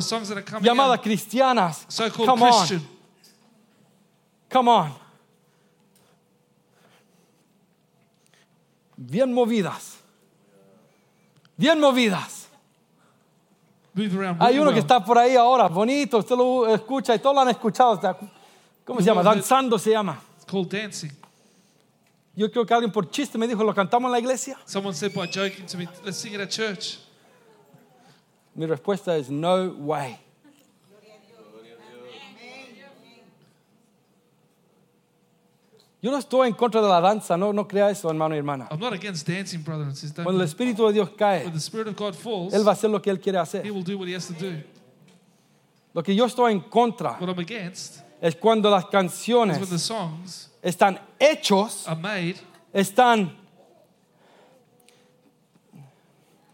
llamadas cristianas. Come on, come on. Bien movidas. Bien movidas. Hay uno que está por ahí ahora, bonito, usted lo escucha y todos lo han escuchado. está- ¿Cómo se llama? Danzando se llama. It's called dancing. Yo creo que alguien por chiste me dijo, ¿lo cantamos en la iglesia? Someone said by joking to me, let's sing it at church. Mi respuesta es no way. Yo no estoy en contra de la danza, no, no crea eso, hermano y hermana. I'm not against dancing, brother and sister. Cuando el Espíritu de Dios cae, When the Spirit of God falls, Él va a hacer lo que Él quiere He hacer. will do what He has to do. Lo que yo estoy en contra What I'm against es cuando las is canciones when the songs están hechos, are made, están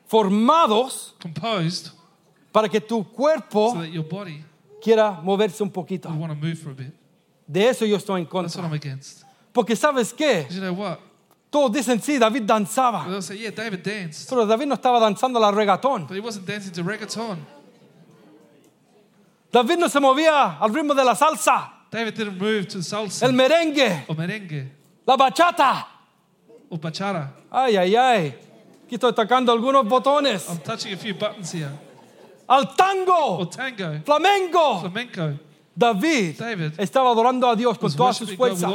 formados composed, para que tu cuerpo so that your body quiera moverse un poquito. will want to move for a bit. De eso yo estoy en That's what contra. I'm against. Porque sabes qué? You know what? Todos dicen, sí, David danzaba. They'll say, yeah, David danced, Pero David no estaba danzando la reggaetón. but he wasn't dancing to reggaeton. David no se movía al ritmo de la salsa, David didn't move to salsa el merengue, or merengue la bachata. or bachata. Ay, ay, ay. Aquí estoy tocando algunos botones. I'm touching a few buttons here. Al tango, tango, flamenco. flamenco. David David estaba adorando a Dios con todas sus fuerzas.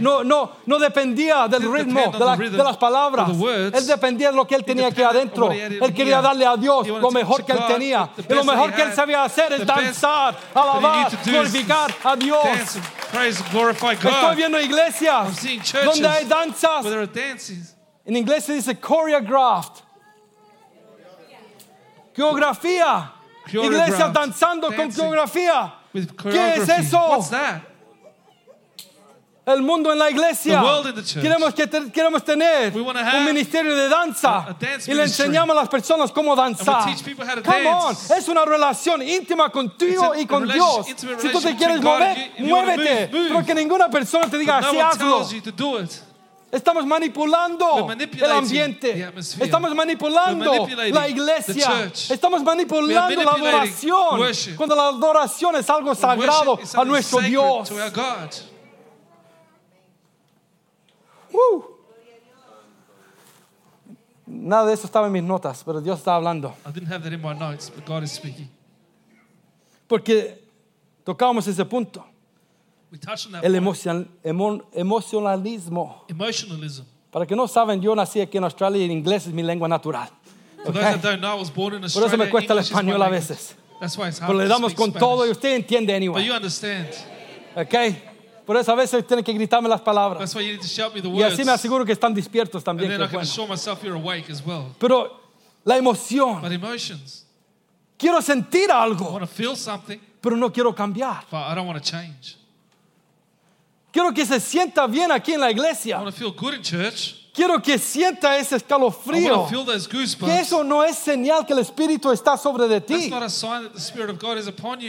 No, no, no dependía del ritmo, de, la- las palabras. Él dependía de lo que él tenía aquí adentro. Él quería darle a Dios lo mejor que él tenía. Y lo mejor que él sabía hacer es danzar, alabar, glorificar a Dios. Estoy God. viendo iglesias donde hay danzas. En inglés se dice choreographed. Choreographed. Iglesias danzando con Dancing. With ¿Qué es eso? What's that? El mundo en la iglesia. The world in the church. Queremos, que te- queremos tener un have ministerio de danza a- a y le enseñamos a las personas cómo danzar. Come on, es una relación íntima contigo y con Dios. Si tú te quieres mover, muévete. Pero que ninguna persona te diga no así one hazlo. Estamos manipulando el ambiente. Estamos manipulando la iglesia. Estamos manipulando la adoración. worship. Cuando la adoración es algo sagrado a nuestro Dios. Uh. Nada de eso estaba en mis notas, pero Dios está hablando. Notes. Porque tocábamos ese punto, We touched on that el point. emocion- emo- emocionalismo. emotionalism. Para que no saben, yo nací aquí en Australia y el inglés es mi lengua natural. For ¿ok? those that don't know, I was born in Por Australia. eso me cuesta el English is my español a language. veces. That's why it's hard Pero le to damos speak con todo y usted entiende But anyway. you understand. ¿Ok? Por eso a veces tiene que gritarme las palabras. That's why you need to shout me the Y words. así me aseguro que están despiertos and también. then que I es can bueno. assure myself you're awake as well. Pero la emoción, But emotions, quiero sentir I algo, want to feel something, pero no quiero cambiar. but I don't want to change. Quiero que se sienta bien aquí en la I iglesia. want to feel good in church. Quiero que sienta ese escalofrío. Que eso no es señal que el Espíritu está sobre de ti.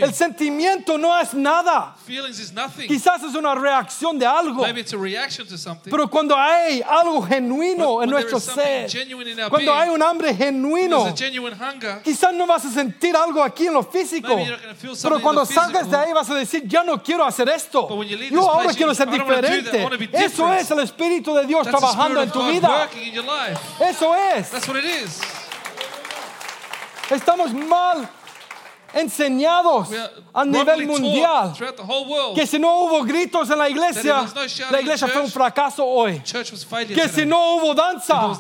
El sentimiento no es nada. Quizás es una reacción de algo. Maybe it's a reaction to something. Pero cuando hay algo genuino When- en nuestro ser, cuando being, hay un hambre genuino, hunger. quizás no vas a sentir algo aquí en lo físico. Pero cuando salgas de ahí vas a decir, ya no quiero hacer esto. But Yo ahora place, quiero ser diferente. Eso es el Espíritu de Dios That's trabajando en tu vida. Eso es. That's what it is. Estamos mal enseñados a nivel mundial. Que si no hubo gritos en la iglesia, la iglesia fue un fracaso hoy. Que si no hubo danza,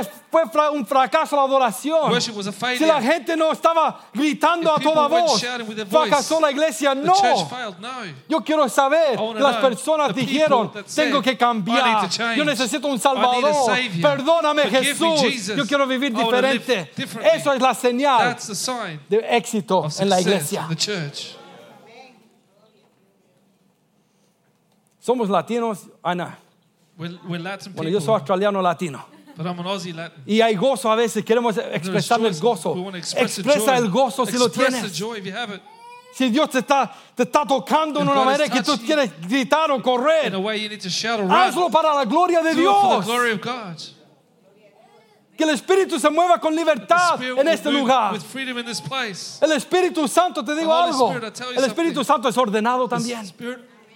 es- fue un fracaso la adoración. Si la gente no estaba gritando a toda voz, fracasó la iglesia. No. Yo quiero saber, las personas dijeron, tengo que "I cambiar, yo necesito un salvador, perdóname Jesús, yo quiero vivir diferente. differently." Eso es la señal de éxito of en la iglesia. in the church. Somos latinos, Ana. We're, we're Latin Bueno, yo soy australiano latino. but I'm an Aussie Latin. Y hay gozo a veces, queremos expresar el gozo. Expresa el gozo si lo tienes. Si Dios te está, te está tocando en una manera que tú quieres gritar o correr, hazlo para la gloria de Dios. Que el Espíritu se mueva con libertad en este lugar. El Espíritu Santo, te digo algo. El Espíritu Santo es ordenado también.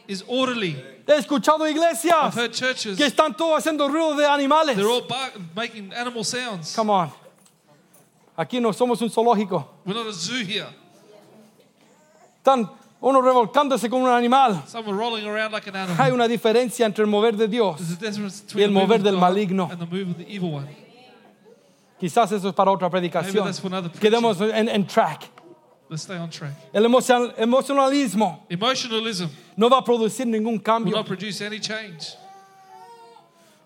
Is orderly. He escuchado iglesias I've heard churches, que están todos haciendo ruido de animales. they're all making animal sounds. Come on. Aquí no somos un zoológico. We're not a zoo here. Están uno revolcándose como un animal. Some are rolling around like an animal. Hay una diferencia entre el mover de Dios. Y el mover del maligno. and the move of the evil one. Quizás eso es para otra predicación. Quedemos en, en track. Let's stay on track. El emocional- emocionalismo Emotionalism no va a producir ningún will cambio. not produce any change.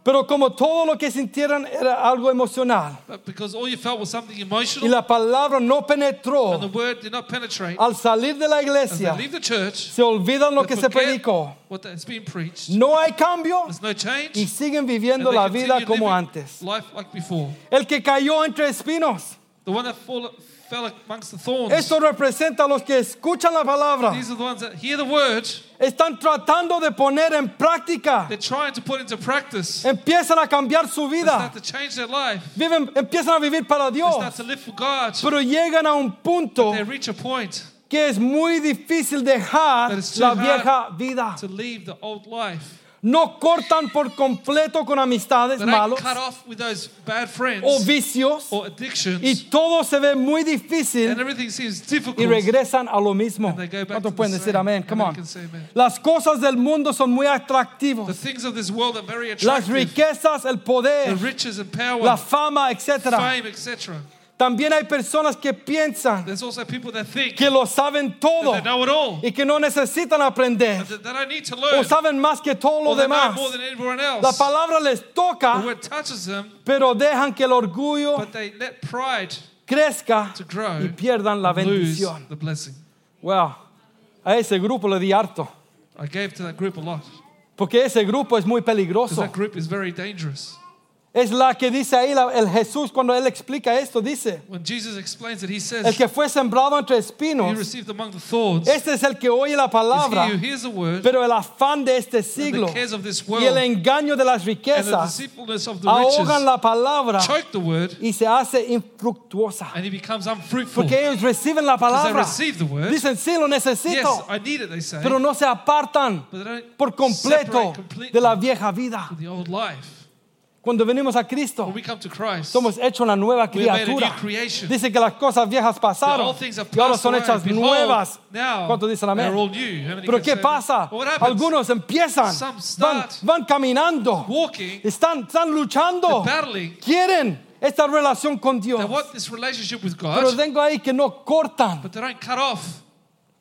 Pero como todo lo que sintieran era algo emocional But because all you felt was something y la palabra no and the penetró, word did not penetrate, al salir de la iglesia church, se olvidan lo que se predicó. what has been preached. No hay cambio There's no change. y siguen viviendo la vida como antes. Life like before. El que cayó entre espinos. The one that fall, fell amongst the thorns. Esto representa a los que escuchan la palabra. These are the ones that hear the word, Están tratando de poner en práctica. they're trying to put into practice. Empiezan a cambiar su They vida. start to change their life. Viven, empiezan a vivir para They Dios. start to live for God. Pero llegan a un punto They reach a point que es muy difícil dejar la vieja vida. to leave the old life. No cortan por completo con amistades malos cut off with those bad friends o vicios or addictions. y todo se ve muy and difícil everything seems difficult. y regresan a lo mismo. And they go back ¿Cuántos the pueden decir same? amén? Come on. can say amen? Las cosas del mundo son muy The atractivos. things of this world are very Las attractive. riquezas, el the poder, riches and power, la fama, etc. fame, etc. También hay personas que piensan There's also people that think que lo saben that todo they know it all. y que no necesitan aprender That they don't need to o saben más que todo lo or they know demás. more than everyone else. La palabra les the toca, word touches them, pero dejan que el orgullo but they let pride crezca to grow y pierdan la lose bendición. the blessing. Wow. A ese grupo le di harto, I gave to that group a lot. porque ese grupo es muy peligroso. that group is very dangerous. Es la que dice ahí el Jesús cuando él explica esto, dice, When Jesus explains it, he says, el que fue sembrado entre espinos, received among the thorns. este es el que oye la palabra, he the word, pero el afán de este siglo this y el world, engaño de las riquezas deceitfulness of the ahogan la palabra the word, y se hace infructuosa. and he. Porque ellos reciben la palabra, the word. dicen sí lo Yes, necesito, I need it, they say, pero no se apartan por completo de la vieja vida. the old life. Cuando venimos a Cristo, Christ, somos hechos una nueva criatura. Dice que las cosas viejas pasaron y ahora son away. hechas Behold, nuevas. ¿Cuántos dicen amén? Pero ¿qué pasa? Algunos empiezan, van, van caminando, walking, están, están luchando, quieren esta relación con Dios. With Pero God, tengo ahí que no cortan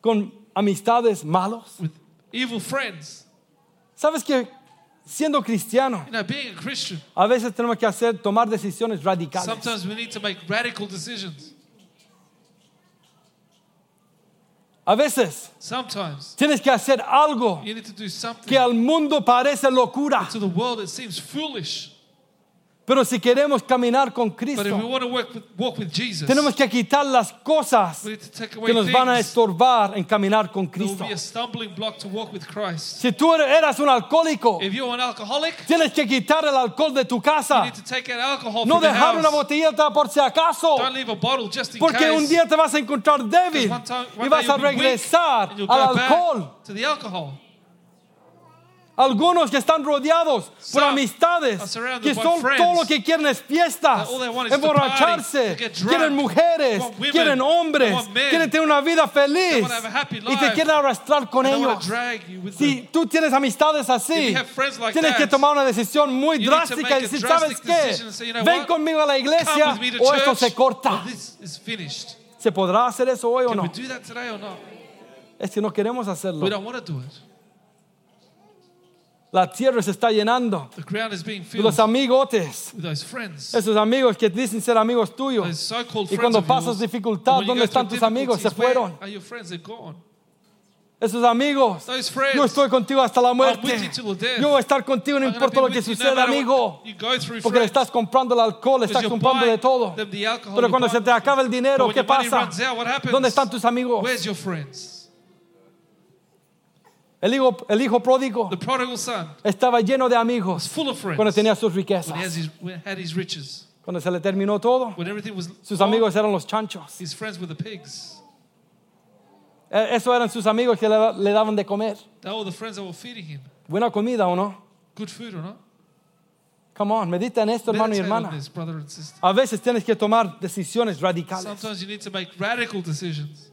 con amistades malos. evil. ¿Sabes que siendo cristiano, You know, being a Christian, a veces tenemos que hacer, tomar decisiones radicales? sometimes we need to make radical decisions. A veces Sometimes tienes que hacer algo you need to do something que al mundo parece locura. to the world that seems foolish. Pero si queremos caminar con But if we Cristo, want to work with, walk with Jesus, tenemos que quitar las cosas we need to take away que nos van a things estorbar en caminar con that will Cristo. be a stumbling block to walk with Christ. Si tú eras un alcohólico, If you're an alcoholic, tienes que quitar el alcohol de tu you casa. need to take out alcohol No from your dejar una botellita por si acaso. Don't leave a bottle just in Porque un case. día te vas a encontrar débil One time- y one vas day a you'll be weak regresar and you'll al go back alcohol. to the alcohol. Algunos que están rodeados por amistades que son friends todo lo que quieren es fiestas, emborracharse, quieren mujeres, quieren hombres, quieren tener una vida feliz y te quieren arrastrar con ellos. Si tú tienes amistades así, tienes que tomar una decisión muy drástica y decir, ¿sabes qué? decision and say, you know Ven conmigo a la iglesia o esto se corta. ¿Se podrá hacer eso hoy o no? Es que no queremos hacerlo. We don't want to do it. La tierra se está llenando The ground is being filled los amigotes, with those friends. esos amigos que dicen ser amigos tuyos. So-called Y cuando pasas dificultad, ¿dónde están tus amigos? Se fueron. Are your friends? They're gone. Esos amigos, Those friends. yo estoy contigo hasta la muerte. Yo voy a estar contigo, no I'm importa lo que suceda, amigo. Porque le estás comprando el alcohol, le estás comprando de todo. the Pero cuando se te acaba el dinero, ¿qué pasa? out? ¿Dónde están tus amigos? El hijo, el hijo pródigo The prodigal son estaba lleno de amigos full of friends cuando tenía sus when he has riquezas. Cuando se le terminó todo, When everything was sus amigos eran los chanchos. his friends were the pigs. Eh, Eso eran sus amigos que le, daban de comer. They were the friends that were feeding him. Buena comida o no? Good food or not? Come on, medita en esto, hermano y hermana. this, brother and sister. A veces tienes que tomar decisiones radicales. Sometimes you need to make radical decisions.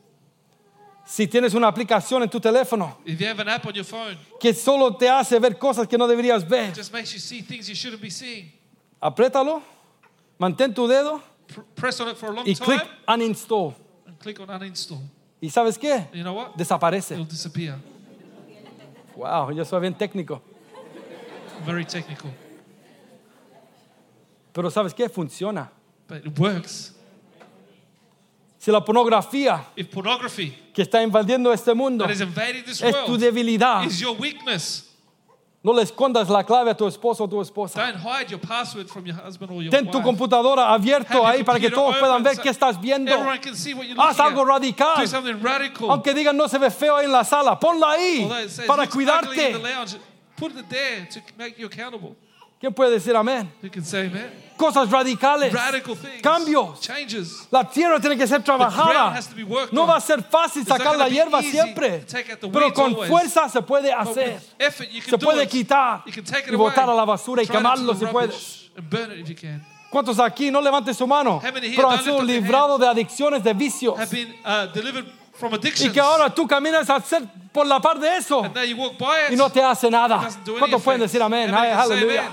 Si tienes una aplicación en tu teléfono If you have an app on your phone, que solo te hace ver cosas que no deberías ver, it just makes you see things you shouldn't be seeing. apriétalo, mantén tu dedo Pr- press on it for a long y time click uninstall. and click on uninstall. ¿Y sabes qué? You know what? Desaparece. It'll disappear. Wow, yo soy bien técnico. Very technical. Pero ¿sabes qué? Funciona. But it works. Si la pornografía If pornography que está invadiendo este mundo that is invading this es tu debilidad, is your weakness, no le escondas la clave a tu esposo o tu esposa. don't hide your password from your husband or your Ten tu wife. computadora abierto ahí para que todos puedan ver so qué estás viendo. Everyone can see what you're Haz algo at. radical. Do something radical. Aunque digan no se ve feo ahí en la sala, ponla ahí Although it says para cuidarte. put it there to make you accountable. ¿Quién puede decir amén? Cosas radicales. radical things, Cambios. changes. La tierra tiene que ser trabajada. No on. va a ser fácil It's sacar la hierba siempre. Pero con always. fuerza se puede hacer. effort, Se puede it. quitar y away. botar a la basura y quemarlo si puedes. ¿Cuántos aquí no levanten su mano? Pero han sido librados de adicciones, de vicios. Uh, from Y que ahora tú caminas a hacer por la par de eso it. y no te hace nada. ¿Cuántos pueden decir amén? Aleluya.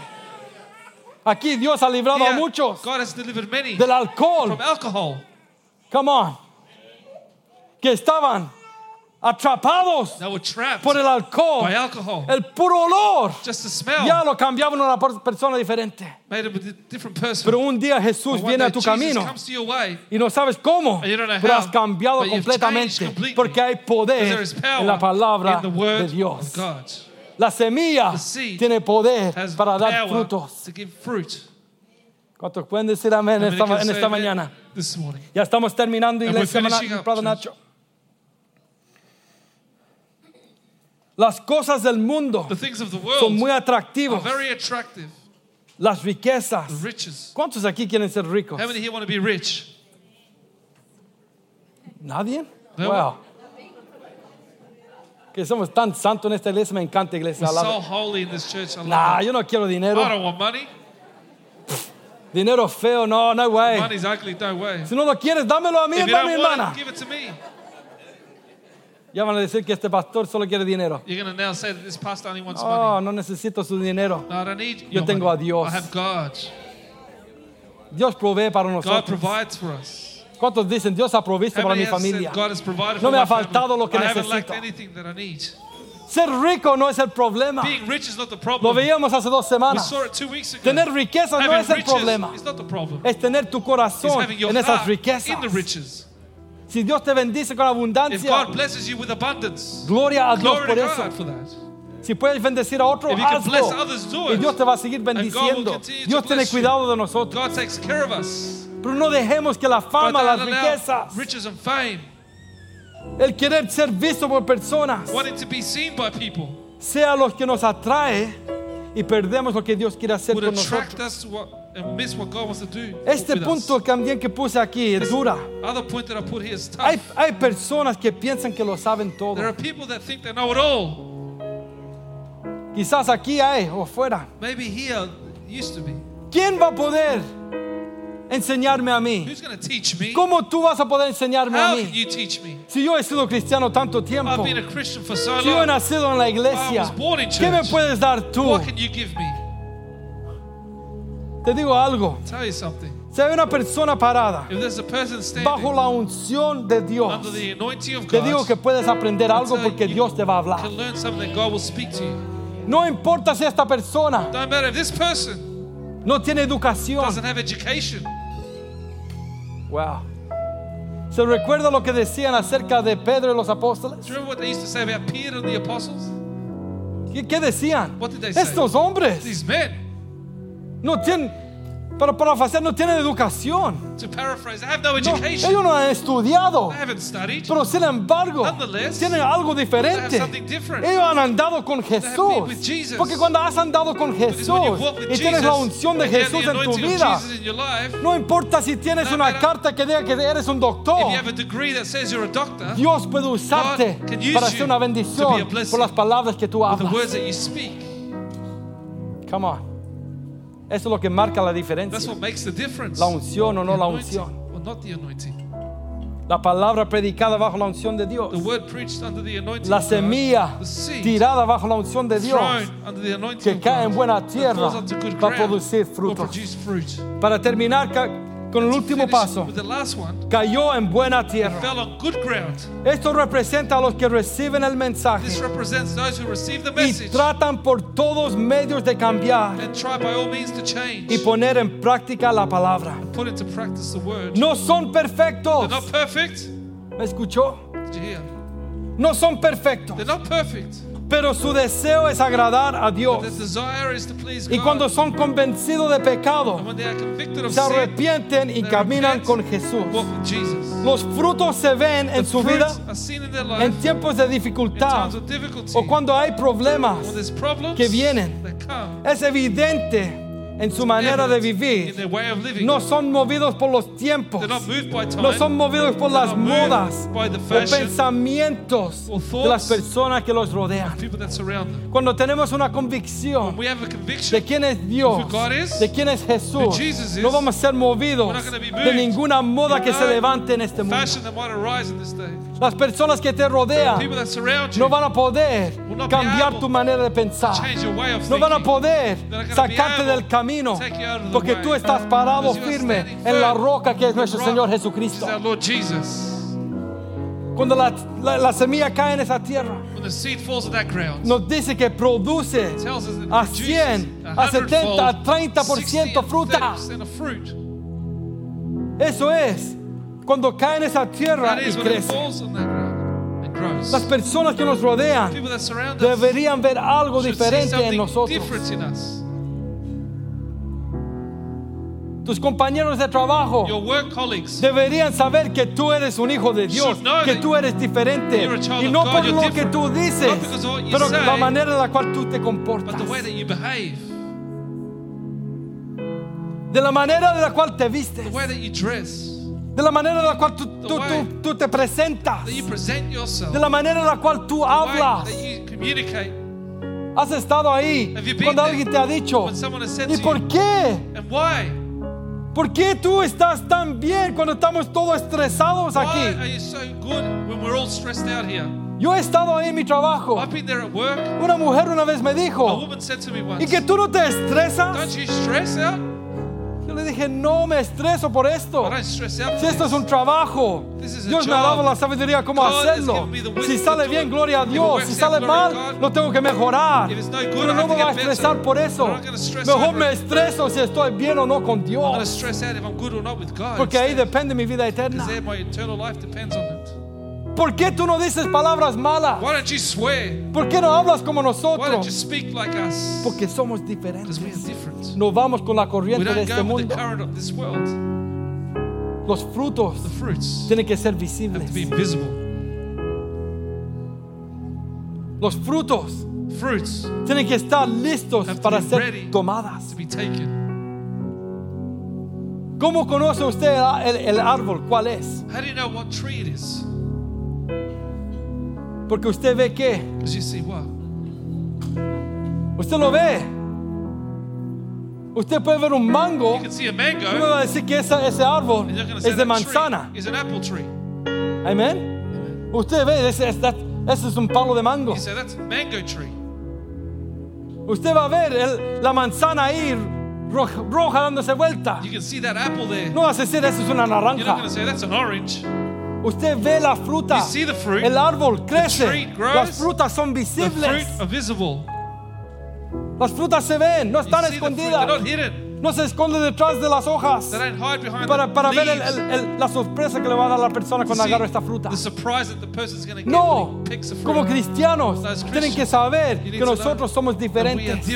Aquí Dios ha librado a muchos God has delivered many del alcohol. from alcohol. Come on. Que estaban atrapados They were trapped por el alcohol. by alcohol. El puro olor Just the smell ya lo cambiaban a una per- persona diferente. made him a di- different person. Pero un día Jesús one viene day a tu Jesus camino comes to your way, y no sabes cómo, And you don't know pero how, has cambiado but you've completamente completely. porque hay because poder there is power en la palabra in the word de Dios. of God. La semilla tiene poder para dar frutos. ¿Cuántos pueden decir amén en esta, en esta mañana? Ya estamos terminando, And iglesia, church. Nacho. Las cosas del mundo son muy attractive. Las riquezas. ¿Cuántos aquí quieren ser ricos? ¿Nadie? Wow. Que somos tan santos en esta iglesia, me encanta iglesia. We're so holy in this church. I Nah, yo no quiero dinero. I don't want money. Dinero feo, no, no way. Money's ugly, no way. Si no lo quieres, dámelo a mí, If you don't want hermana. it, give it to me. Ya van a decir que este pastor solo quiere dinero. You're going to now say that this pastor only wants Oh, money. no necesito su dinero. No, I don't need Yo your tengo a money. Dios. I have God. Dios provee para God nosotros. provides for us. ¿Cuántos dicen, Dios ha provisto para mi familia? No me ha faltado lo que necesito. Ser rico no es el problema. Lo veíamos hace dos semanas. Tener riqueza no es el problema. Es tener tu corazón en esas riquezas. Si Dios te bendice con abundancia, gloria a Dios por eso. Si puedes bendecir a otro, If you can bless hazlo. Y. Dios te va a seguir bendiciendo. Dios tiene cuidado de nosotros. Pero no dejemos que la fama, las riquezas, riches and fame, el querer ser visto por personas, wanting to be seen by people, sea los que nos atrae y perdemos lo que Dios quiere hacer would con attract nosotros. us what, and miss what God wants to do. Este punto us. también que puse aquí es dura. Other point that I put here is tough. Hay, hay personas que piensan que lo saben todo. There are people that think they know it all. Quizás aquí hay o fuera. Maybe here used to be. ¿Quién va a poder enseñarme a mí? Who's teach me? ¿Cómo tú vas a poder enseñarme a can mí? you teach me? Si yo he sido cristiano tanto tiempo, I've been a Christian for so si yo he long. nacido en la iglesia, I was born in ¿qué me church. puedes dar tú? What can you give me? Te digo algo. Tell you something. Si hay una persona parada If there's a person bajo standing la unción de Dios, under the anointing of te digo que puedes aprender algo tell porque you Dios te va a hablar. can learn something that God will speak to you. No importa si esta persona Don't matter if this person no tiene educación. doesn't have education. Wow. ¿Se recuerda lo que decían acerca de Pedro y los apóstoles? Remember what they used to say about Peter and the apostles? ¿Qué, qué decían? What did they say? Estos hombres These men, no tienen, para parafasear, no tienen educación. to paraphrase, they have no No, education. ellos no han estudiado. They haven't studied. Pero sin embargo, Nonetheless, tienen algo diferente. they have something different. Ellos han andado con Jesús. Jesus. Porque cuando has andado con Because when Jesús you walk with y tienes Jesus, la unción de you have Jesús the en tu anointing of vida, Jesus in your life, no importa si tienes No una matter- carta que diga que eres un if doctor, you have a degree that says you're a doctor, Dios puede usarte God can use para you ser una to be a bendición blessing por las palabras que tú the hablas. words that you speak. Come on. Eso es lo que marca la That's diferencia. what makes the difference. La unción o no la unción. Or not the anointing. La palabra predicada bajo la unción de Dios. The word preached under the anointing La God, semilla tirada bajo la unción de Dios thrown under the anointing que cae en buena tierra falls onto good va a ground, producir. Para terminar con el último paso, With the last one, cayó en buena tierra. Esto representa a los que reciben el This mensaje represents those who receive the y tratan por todos medios de cambiar and try by all means to change y poner en práctica la palabra. put into practice the word. No son perfectos. ¿Me escuchó? No son perfectos, They're not perfect. Pero su deseo es agradar a Dios. Y cuando son convencidos de pecado, se arrepienten y caminan con Jesús. Los frutos se ven en su vida en tiempos de dificultad o cuando hay problemas. que vienen. Es evidente en su manera de vivir. No son movidos por los tiempos. No son movidos por las modas o pensamientos de las personas que los rodean. Cuando tenemos una convicción de quién es Dios, de quién es Jesús, no vamos a ser movidos de ninguna moda que se levante en este mundo. Las personas que te rodean no van a poder cambiar tu manera de pensar. No van a poder sacarte del camino porque tú estás parado firme en la roca que es nuestro Señor Jesucristo. Cuando la, la- la semilla cae en esa tierra, ground, nos dice que produce a produces 100, a 100 70, a fold, 30% 60 and fruta. 30% of fruit. Eso es cuando cae en esa tierra y crece. Las personas que nos rodean deberían ver algo diferente en nosotros. Tus compañeros de trabajo deberían saber que tú eres un hijo de Dios, que tú eres diferente. Y no por lo que tú dices, pero la manera en la cual tú te comportas. De la manera de la cual te vistes. De la manera en la cual tú, tú- tú- tú te presentas. De la manera en la cual tú hablas. that you communicate. Has estado ahí cuando alguien te ha dicho, ¿y por qué? and why? ¿Por qué tú estás tan bien cuando estamos todos estresados aquí? are you so good when we're all stressed out here? Yo he estado ahí en mi trabajo. I've been there at work. Una mujer una vez me A dijo, woman said to me ¿y que tú no te estresas? Yo le dije, no me estreso por esto. Si esto es un trabajo, Dios me ha dado la sabiduría cómo hacerlo. Si sale bien, gloria a Dios. Si sale mal, lo tengo que mejorar. Pero no me voy a estresar por eso. Mejor me estreso si estoy bien o no con Dios. Porque ahí depende mi vida eterna. ¿Por qué tú no dices palabras malas? Why don't you swear? ¿Por qué no hablas como Why don't you nosotros? speak like us? Porque somos diferentes. we are different. No vamos con la We corriente de don't este go with mundo. the current of this world. Los frutos The fruits tienen que ser have visibles. to be visible. Los frutos Fruits tienen que estar listos Have to para be ser ready. tomadas. to be taken. ¿Cómo conoce usted el, el árbol? ¿Cuál es? How do you know what tree it is? Porque usted ve que, usted lo ve. Usted puede ver un mango mango, va a decir que ese, ese árbol es de manzana. Amén. Usted ve, ese, ese- ese es un palo de mango. Usted va a ver el- la manzana ahí roja, roja dándose vuelta. You can see that apple there. No vas a decir eso es una naranja. Usted ve la fruta. You see the fruit. El árbol crece. tree grows. Las frutas son The fruit visibles. are visible. Las frutas se ven, no están the escondidas. No se esconde detrás de las hojas. Para, the para ver el- el- el- la sorpresa que le va a dar la persona cuando agarra esta fruta. The the No, como cristianos tienen que saber que nosotros somos diferentes.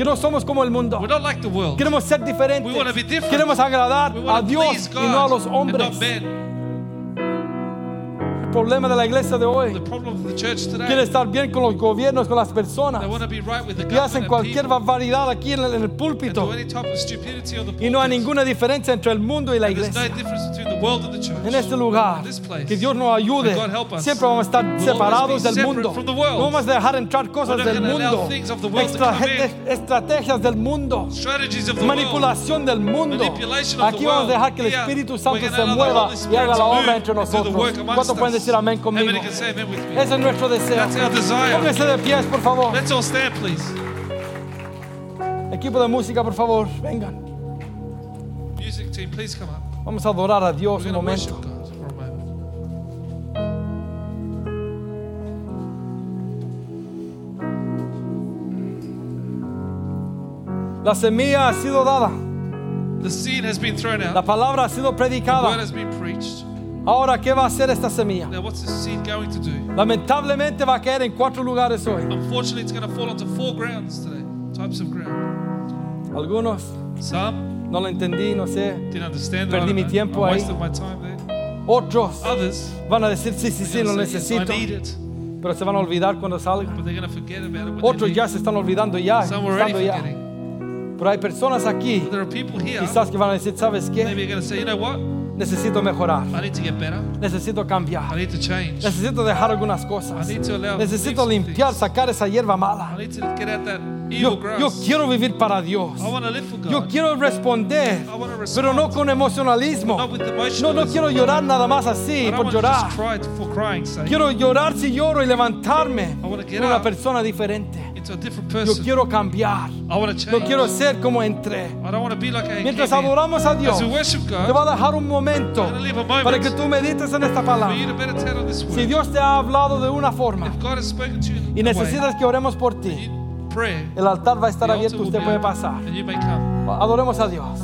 Que no somos como el mundo. Like the world. Queremos ser diferentes. We be different. Queremos agradar We a Dios y no a los hombres. Problema de la iglesia de hoy quiere estar bien con los gobiernos, con las personas right y hacen cualquier barbaridad aquí en el, en el púlpito y no hay ninguna diferencia entre el mundo y la no iglesia. En este lugar, que Dios nos ayude. Siempre vamos a estar separados del mundo. No vamos a dejar entrar cosas del mundo, estrategias del mundo. Manipulación del mundo. Aquí vamos a dejar que el Espíritu Santo se mueva y haga la obra entre nosotros. ¿Cuántos pueden? Decir amén conmigo? many can say amen with me? Ese es nuestro deseo. That's our desire. Pónganse de pies, por favor. Let's all stand, please. Equipo de música, por favor, vengan. Music team, please come up. Vamos a adorar a Dios un momento. God for a moment. La semilla ha sido dada. The seed has been thrown La out. palabra ha sido The word has been preached. Ahora, ¿qué va a hacer esta semilla? Now, what's the seed going to do? Lamentablemente va a caer en cuatro lugares hoy. Unfortunately, it's going to fall onto four grounds today. Types of ground. Algunos Some no lo entendí, no sé. didn't understand. Perdí mi tiempo I ahí. wasted my time there. Otros Others, van a decir, sí, sí, sí, lo yes, I necesito. need it, Pero se van a olvidar cuando salga. but they're going to forget about it. When Otros ya se están olvidando ya, Some already ya. forgetting. Pero hay personas aquí, there are people here. quizás que van a decir, ¿sabes qué? Maybe you're going to say, you know what? Necesito mejorar, I need to get better. necesito I cambiar, need to change. necesito dejar algunas I cosas, need to allow. necesito limpiar, sacar esa hierba I mala. need to get out that evil Yo, yo quiero vivir para Dios. I want to live for God. Yo quiero responder, I want to respond. pero no con emocionalismo. Not with No, no quiero llorar nada más así I don't por to llorar. just cry for crying's sake. Quiero llorar si lloro y levantarme I want to get una up persona diferente. Into a different Yo person. quiero cambiar. I want to No change. quiero ser como entré. I don't want to be like I Mientras came adoramos a Dios, As we worship te God, va a dejar un momento I'm gonna leave a moment para que tú medites en esta for palabra. you to meditate on this Si. Dios te ha hablado de una forma If God has spoken to you y in necesitas que oremos por ti, you pray. el altar va a estar the altar abierto, will usted puede open, pasar. And you may come. Adoremos a Dios.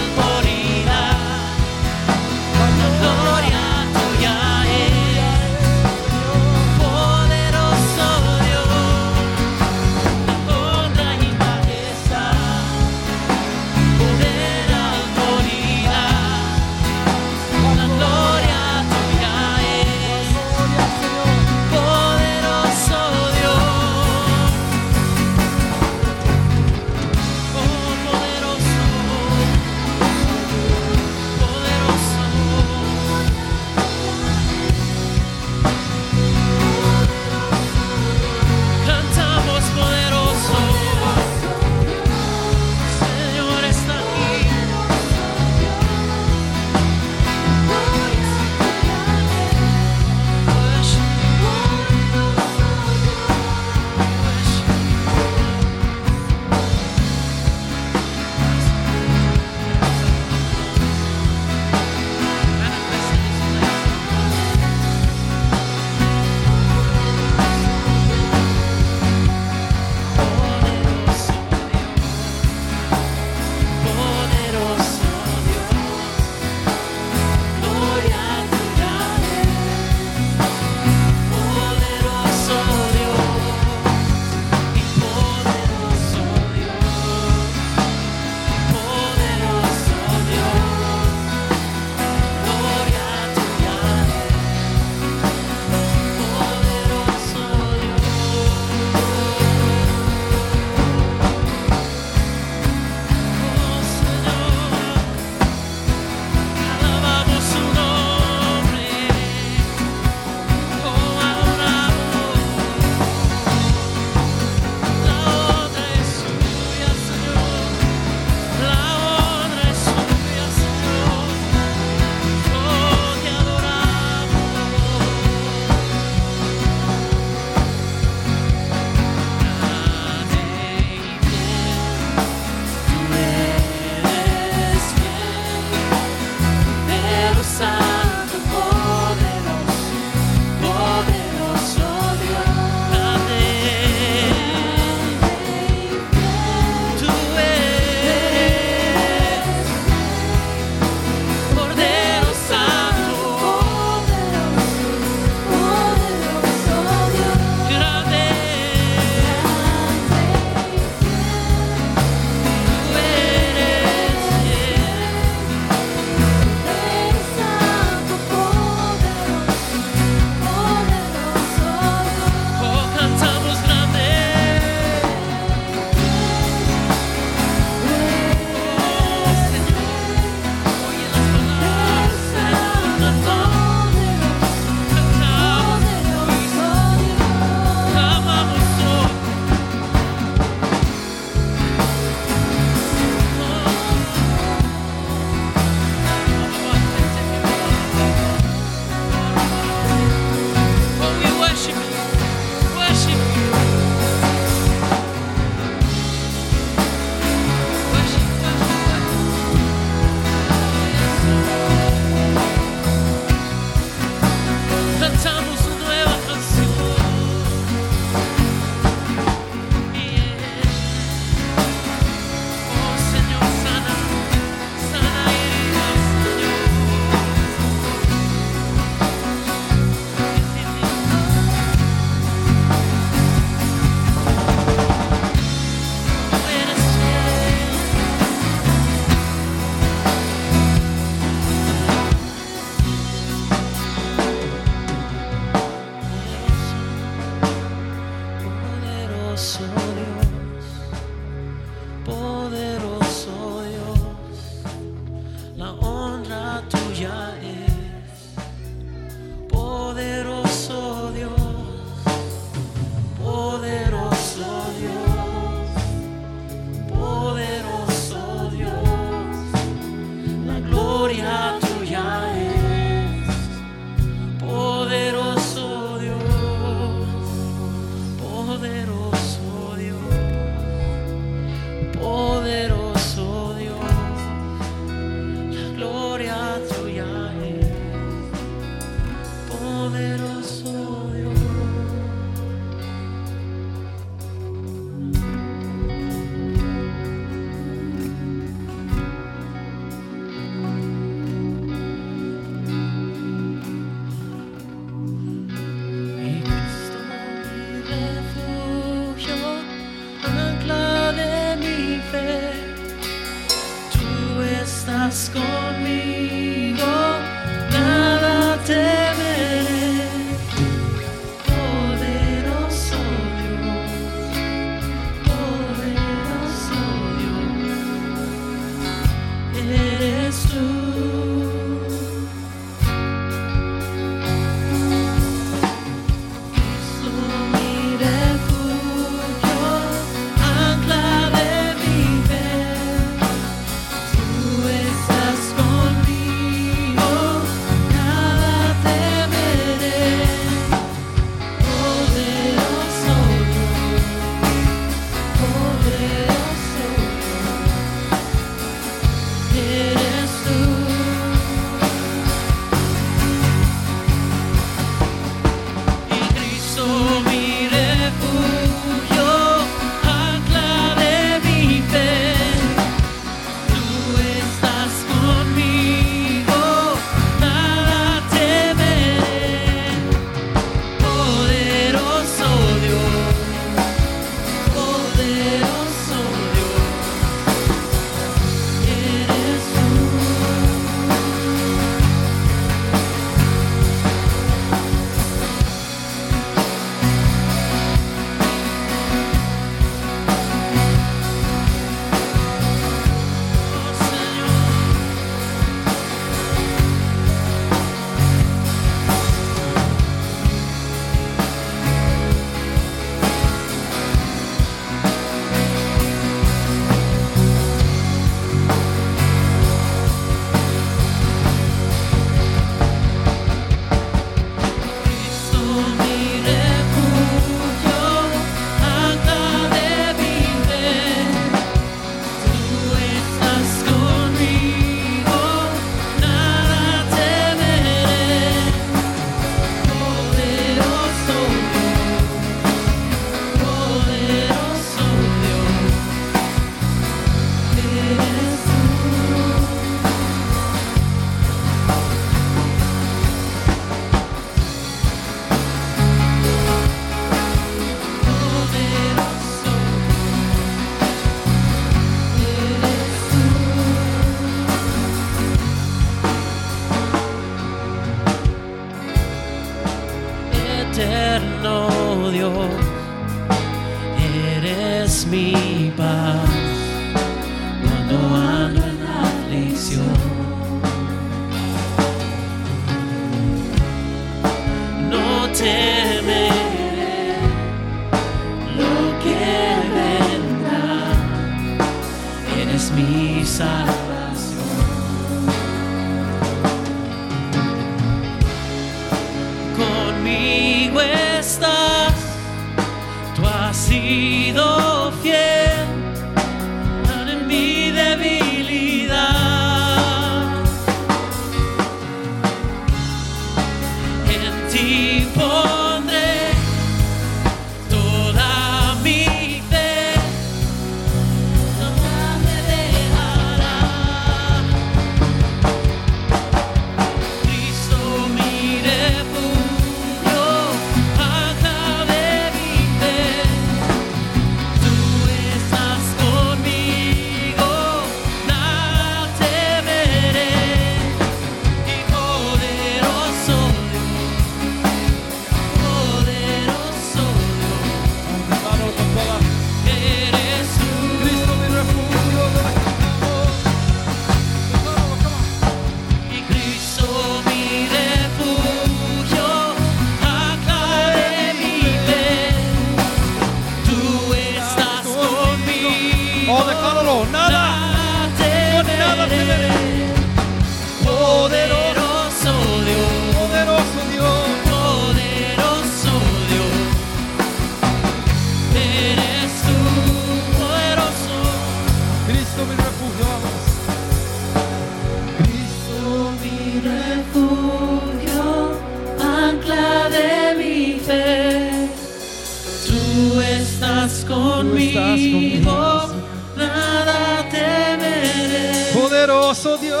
Poderoso Dios.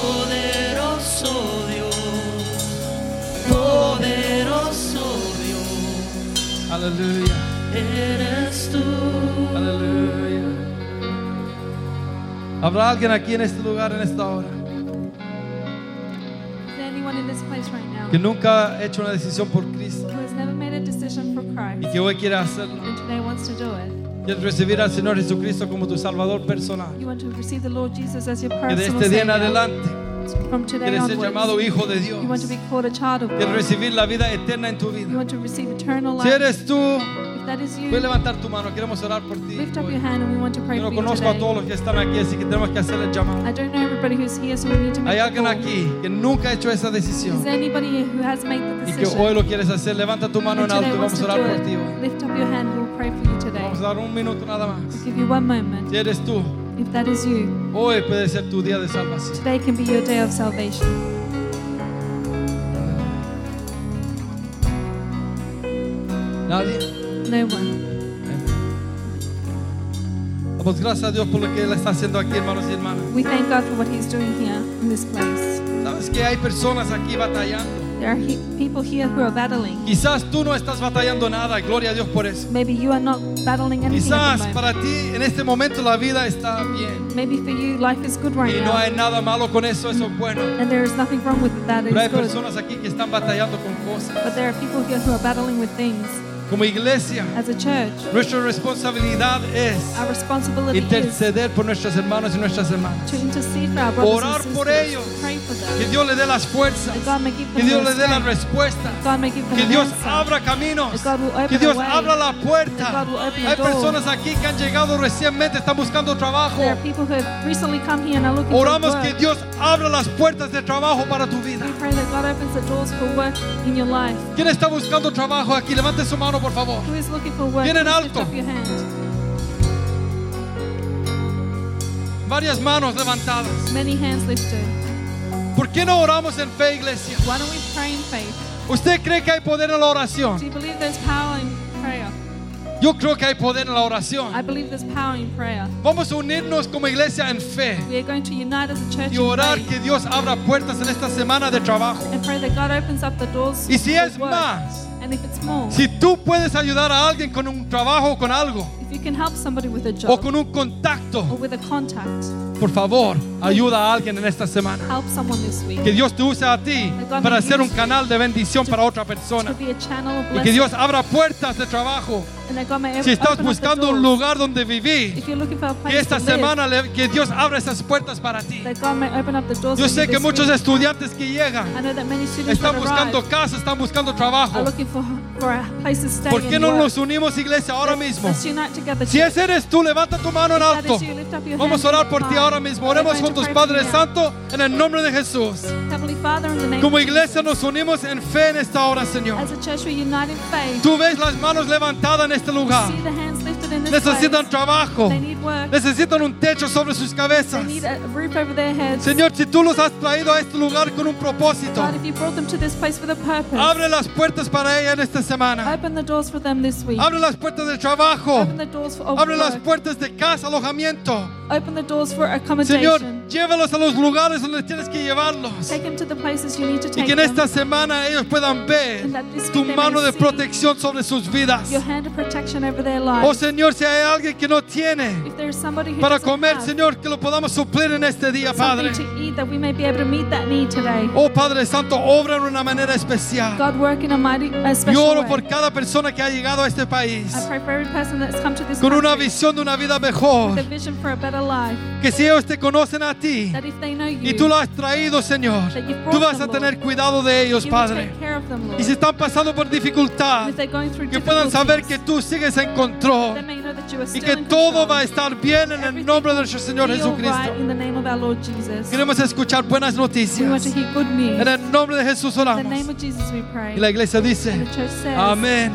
Poderoso Dios, poderoso Dios, Aleluya. eres tú. Aleluya. ¿Habrá alguien aquí en este lugar, en esta hora, Is there anyone in this place right now que nunca ha hecho una decisión por Cristo who has never made a decision for y que hoy quiere hacerlo? Quieres recibir al Señor Jesucristo como tu Salvador personal. You want to receive the Lord Jesus as your Que de este día en adelante From today quieres ser llamado hijo de Dios. you want to be called a child of Quieres God. recibir la vida eterna en tu You vida. want to receive eternal Si life. eres tú, that is you, puedes levantar tu mano. Queremos orar por ti. lift up hoy. your hand and we want to pray Yo for no you conozco a today. todos los que están aquí, así que tenemos que hacer el llamado. I don't know everybody who's here, so we need to Hay make the alguien call. aquí que nunca ha hecho esa Is decisión there anybody who has made the y que decision hoy lo quieres hacer. Levanta tu mano and en alto today y wants vamos a to orar por ti it? hoy. Lift up your hand, we'll pray for you today. Vamos a dar un minuto nada más. Give you one moment. Si eres tú, If that is you, hoy puede ser tu día de salvación. today can be your day of salvation. Nadie. No one. Damos gracias a Dios por lo que Él está haciendo aquí, hermanos y hermanas. We thank God for what He's doing here in this place. Sabes que hay personas aquí batallando. There are he- people here who are battling. Quizás tú no estás batallando nada, gloria a Dios por eso. Maybe you are not battling anything at Quizás the moment. para ti en este momento la vida está bien Maybe for you life is good right y no now, hay nada malo con eso, eso es bueno. and there is nothing wrong with that. Pero hay It's good. personas aquí que están batallando con cosas. But there are people here who are battling with things. Como iglesia, As a church, nuestra responsabilidad es our responsibility interceder por nuestros hermanos y nuestras hermanas. to intercede for our brothers Orar and por ellos. pray for Que. Dios le dé las fuerzas, That God may give que Dios le dé las strength. respuestas, God may give them que Dios answer. abra caminos, That God will open que Dios way. abra la puerta. That God will open a Hay door. personas aquí que han llegado recientemente, están buscando trabajo. There are people who have recently come here and are looking Oramos for que. Dios abra las puertas de trabajo para tu vida. We pray that God opens the doors for work in your life. ¿Quién está buscando trabajo aquí? Levante su mano, por favor. Who is looking for work? Bien en Please lift alto. Varias manos levantadas. Many hands lifted. ¿Por qué no oramos en fe, iglesia? Why don't we pray in faith? ¿Usted cree que hay poder en la oración? Do you believe there's power in prayer? Yo creo que hay poder en la oración. I believe there's power in prayer. Vamos a unirnos como iglesia en fe We are going to unite as a church y in orar faith que Dios abra puertas en esta semana de trabajo. and pray that God opens up the doors Y si es más, and if it's more, si tú puedes ayudar a alguien con un trabajo o con algo if you can help somebody with a o job con un contacto, or with a contact, por favor, ayuda a alguien en esta semana. help someone this week. Que Dios te use a ti para ser un canal de bendición para otra to persona. be a channel of Y que blessing. Dios abra puertas de trabajo. and that God may Si estás open up the buscando un doors. lugar donde vivir, If you're looking for a place que esta to live, semana le- que Dios abra esas puertas para ti. that God may open up the doors Yo for sé you que this muchos week. estudiantes que llegan I know that many students están that buscando casa, están buscando are trabajo. looking for, for a place to stay ¿Por qué and no work. nos unimos, iglesia, ahora mismo? Let's unite together. Si ese eres tú, levanta tu mano en That alto. is you. Lift up your Vamos a hand orar por ti high. Ahora mismo. Oremos juntos, Padre. Santo, en el nombre de Jesús. Como iglesia nos unimos en fe en esta hora, Señor. Tú ves las manos levantadas en este lugar. Necesitan trabajo. Necesitan un techo sobre sus cabezas. Señor, si tú los has traído a este lugar con un propósito, abre las puertas para ella en esta semana. Abre las puertas de trabajo. Abre las puertas de casa, alojamiento. Señor. Llévalos a los lugares donde tienes que llevarlos. Take them to the places you need to Y que en esta semana ellos puedan ver tu mano de protección sobre sus vidas. Your hand of protection over their Oh. Señor, si hay alguien que no tiene para comer, Señor, que lo podamos suplir en este día, Padre. Oh Padre Santo, obra en una manera especial. God work in a mighty, a Yo oro por cada persona que ha llegado a este país I pray for every person that's come to this con una visión de una vida mejor. with a vision for a better life. Que si ellos te conocen a ti You, y tú lo has traído, Señor, tú vas a tener cuidado de ellos, Padre. Y si están pasando por dificultad, que puedan saber que tú sigues en control. y que todo va a estar bien en el nombre de nuestro Señor Jesucristo. Queremos escuchar buenas noticias. En el nombre de Jesús oramos. Y la iglesia dice, amén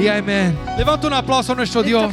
y amén. Levanta un aplauso a nuestro Dios.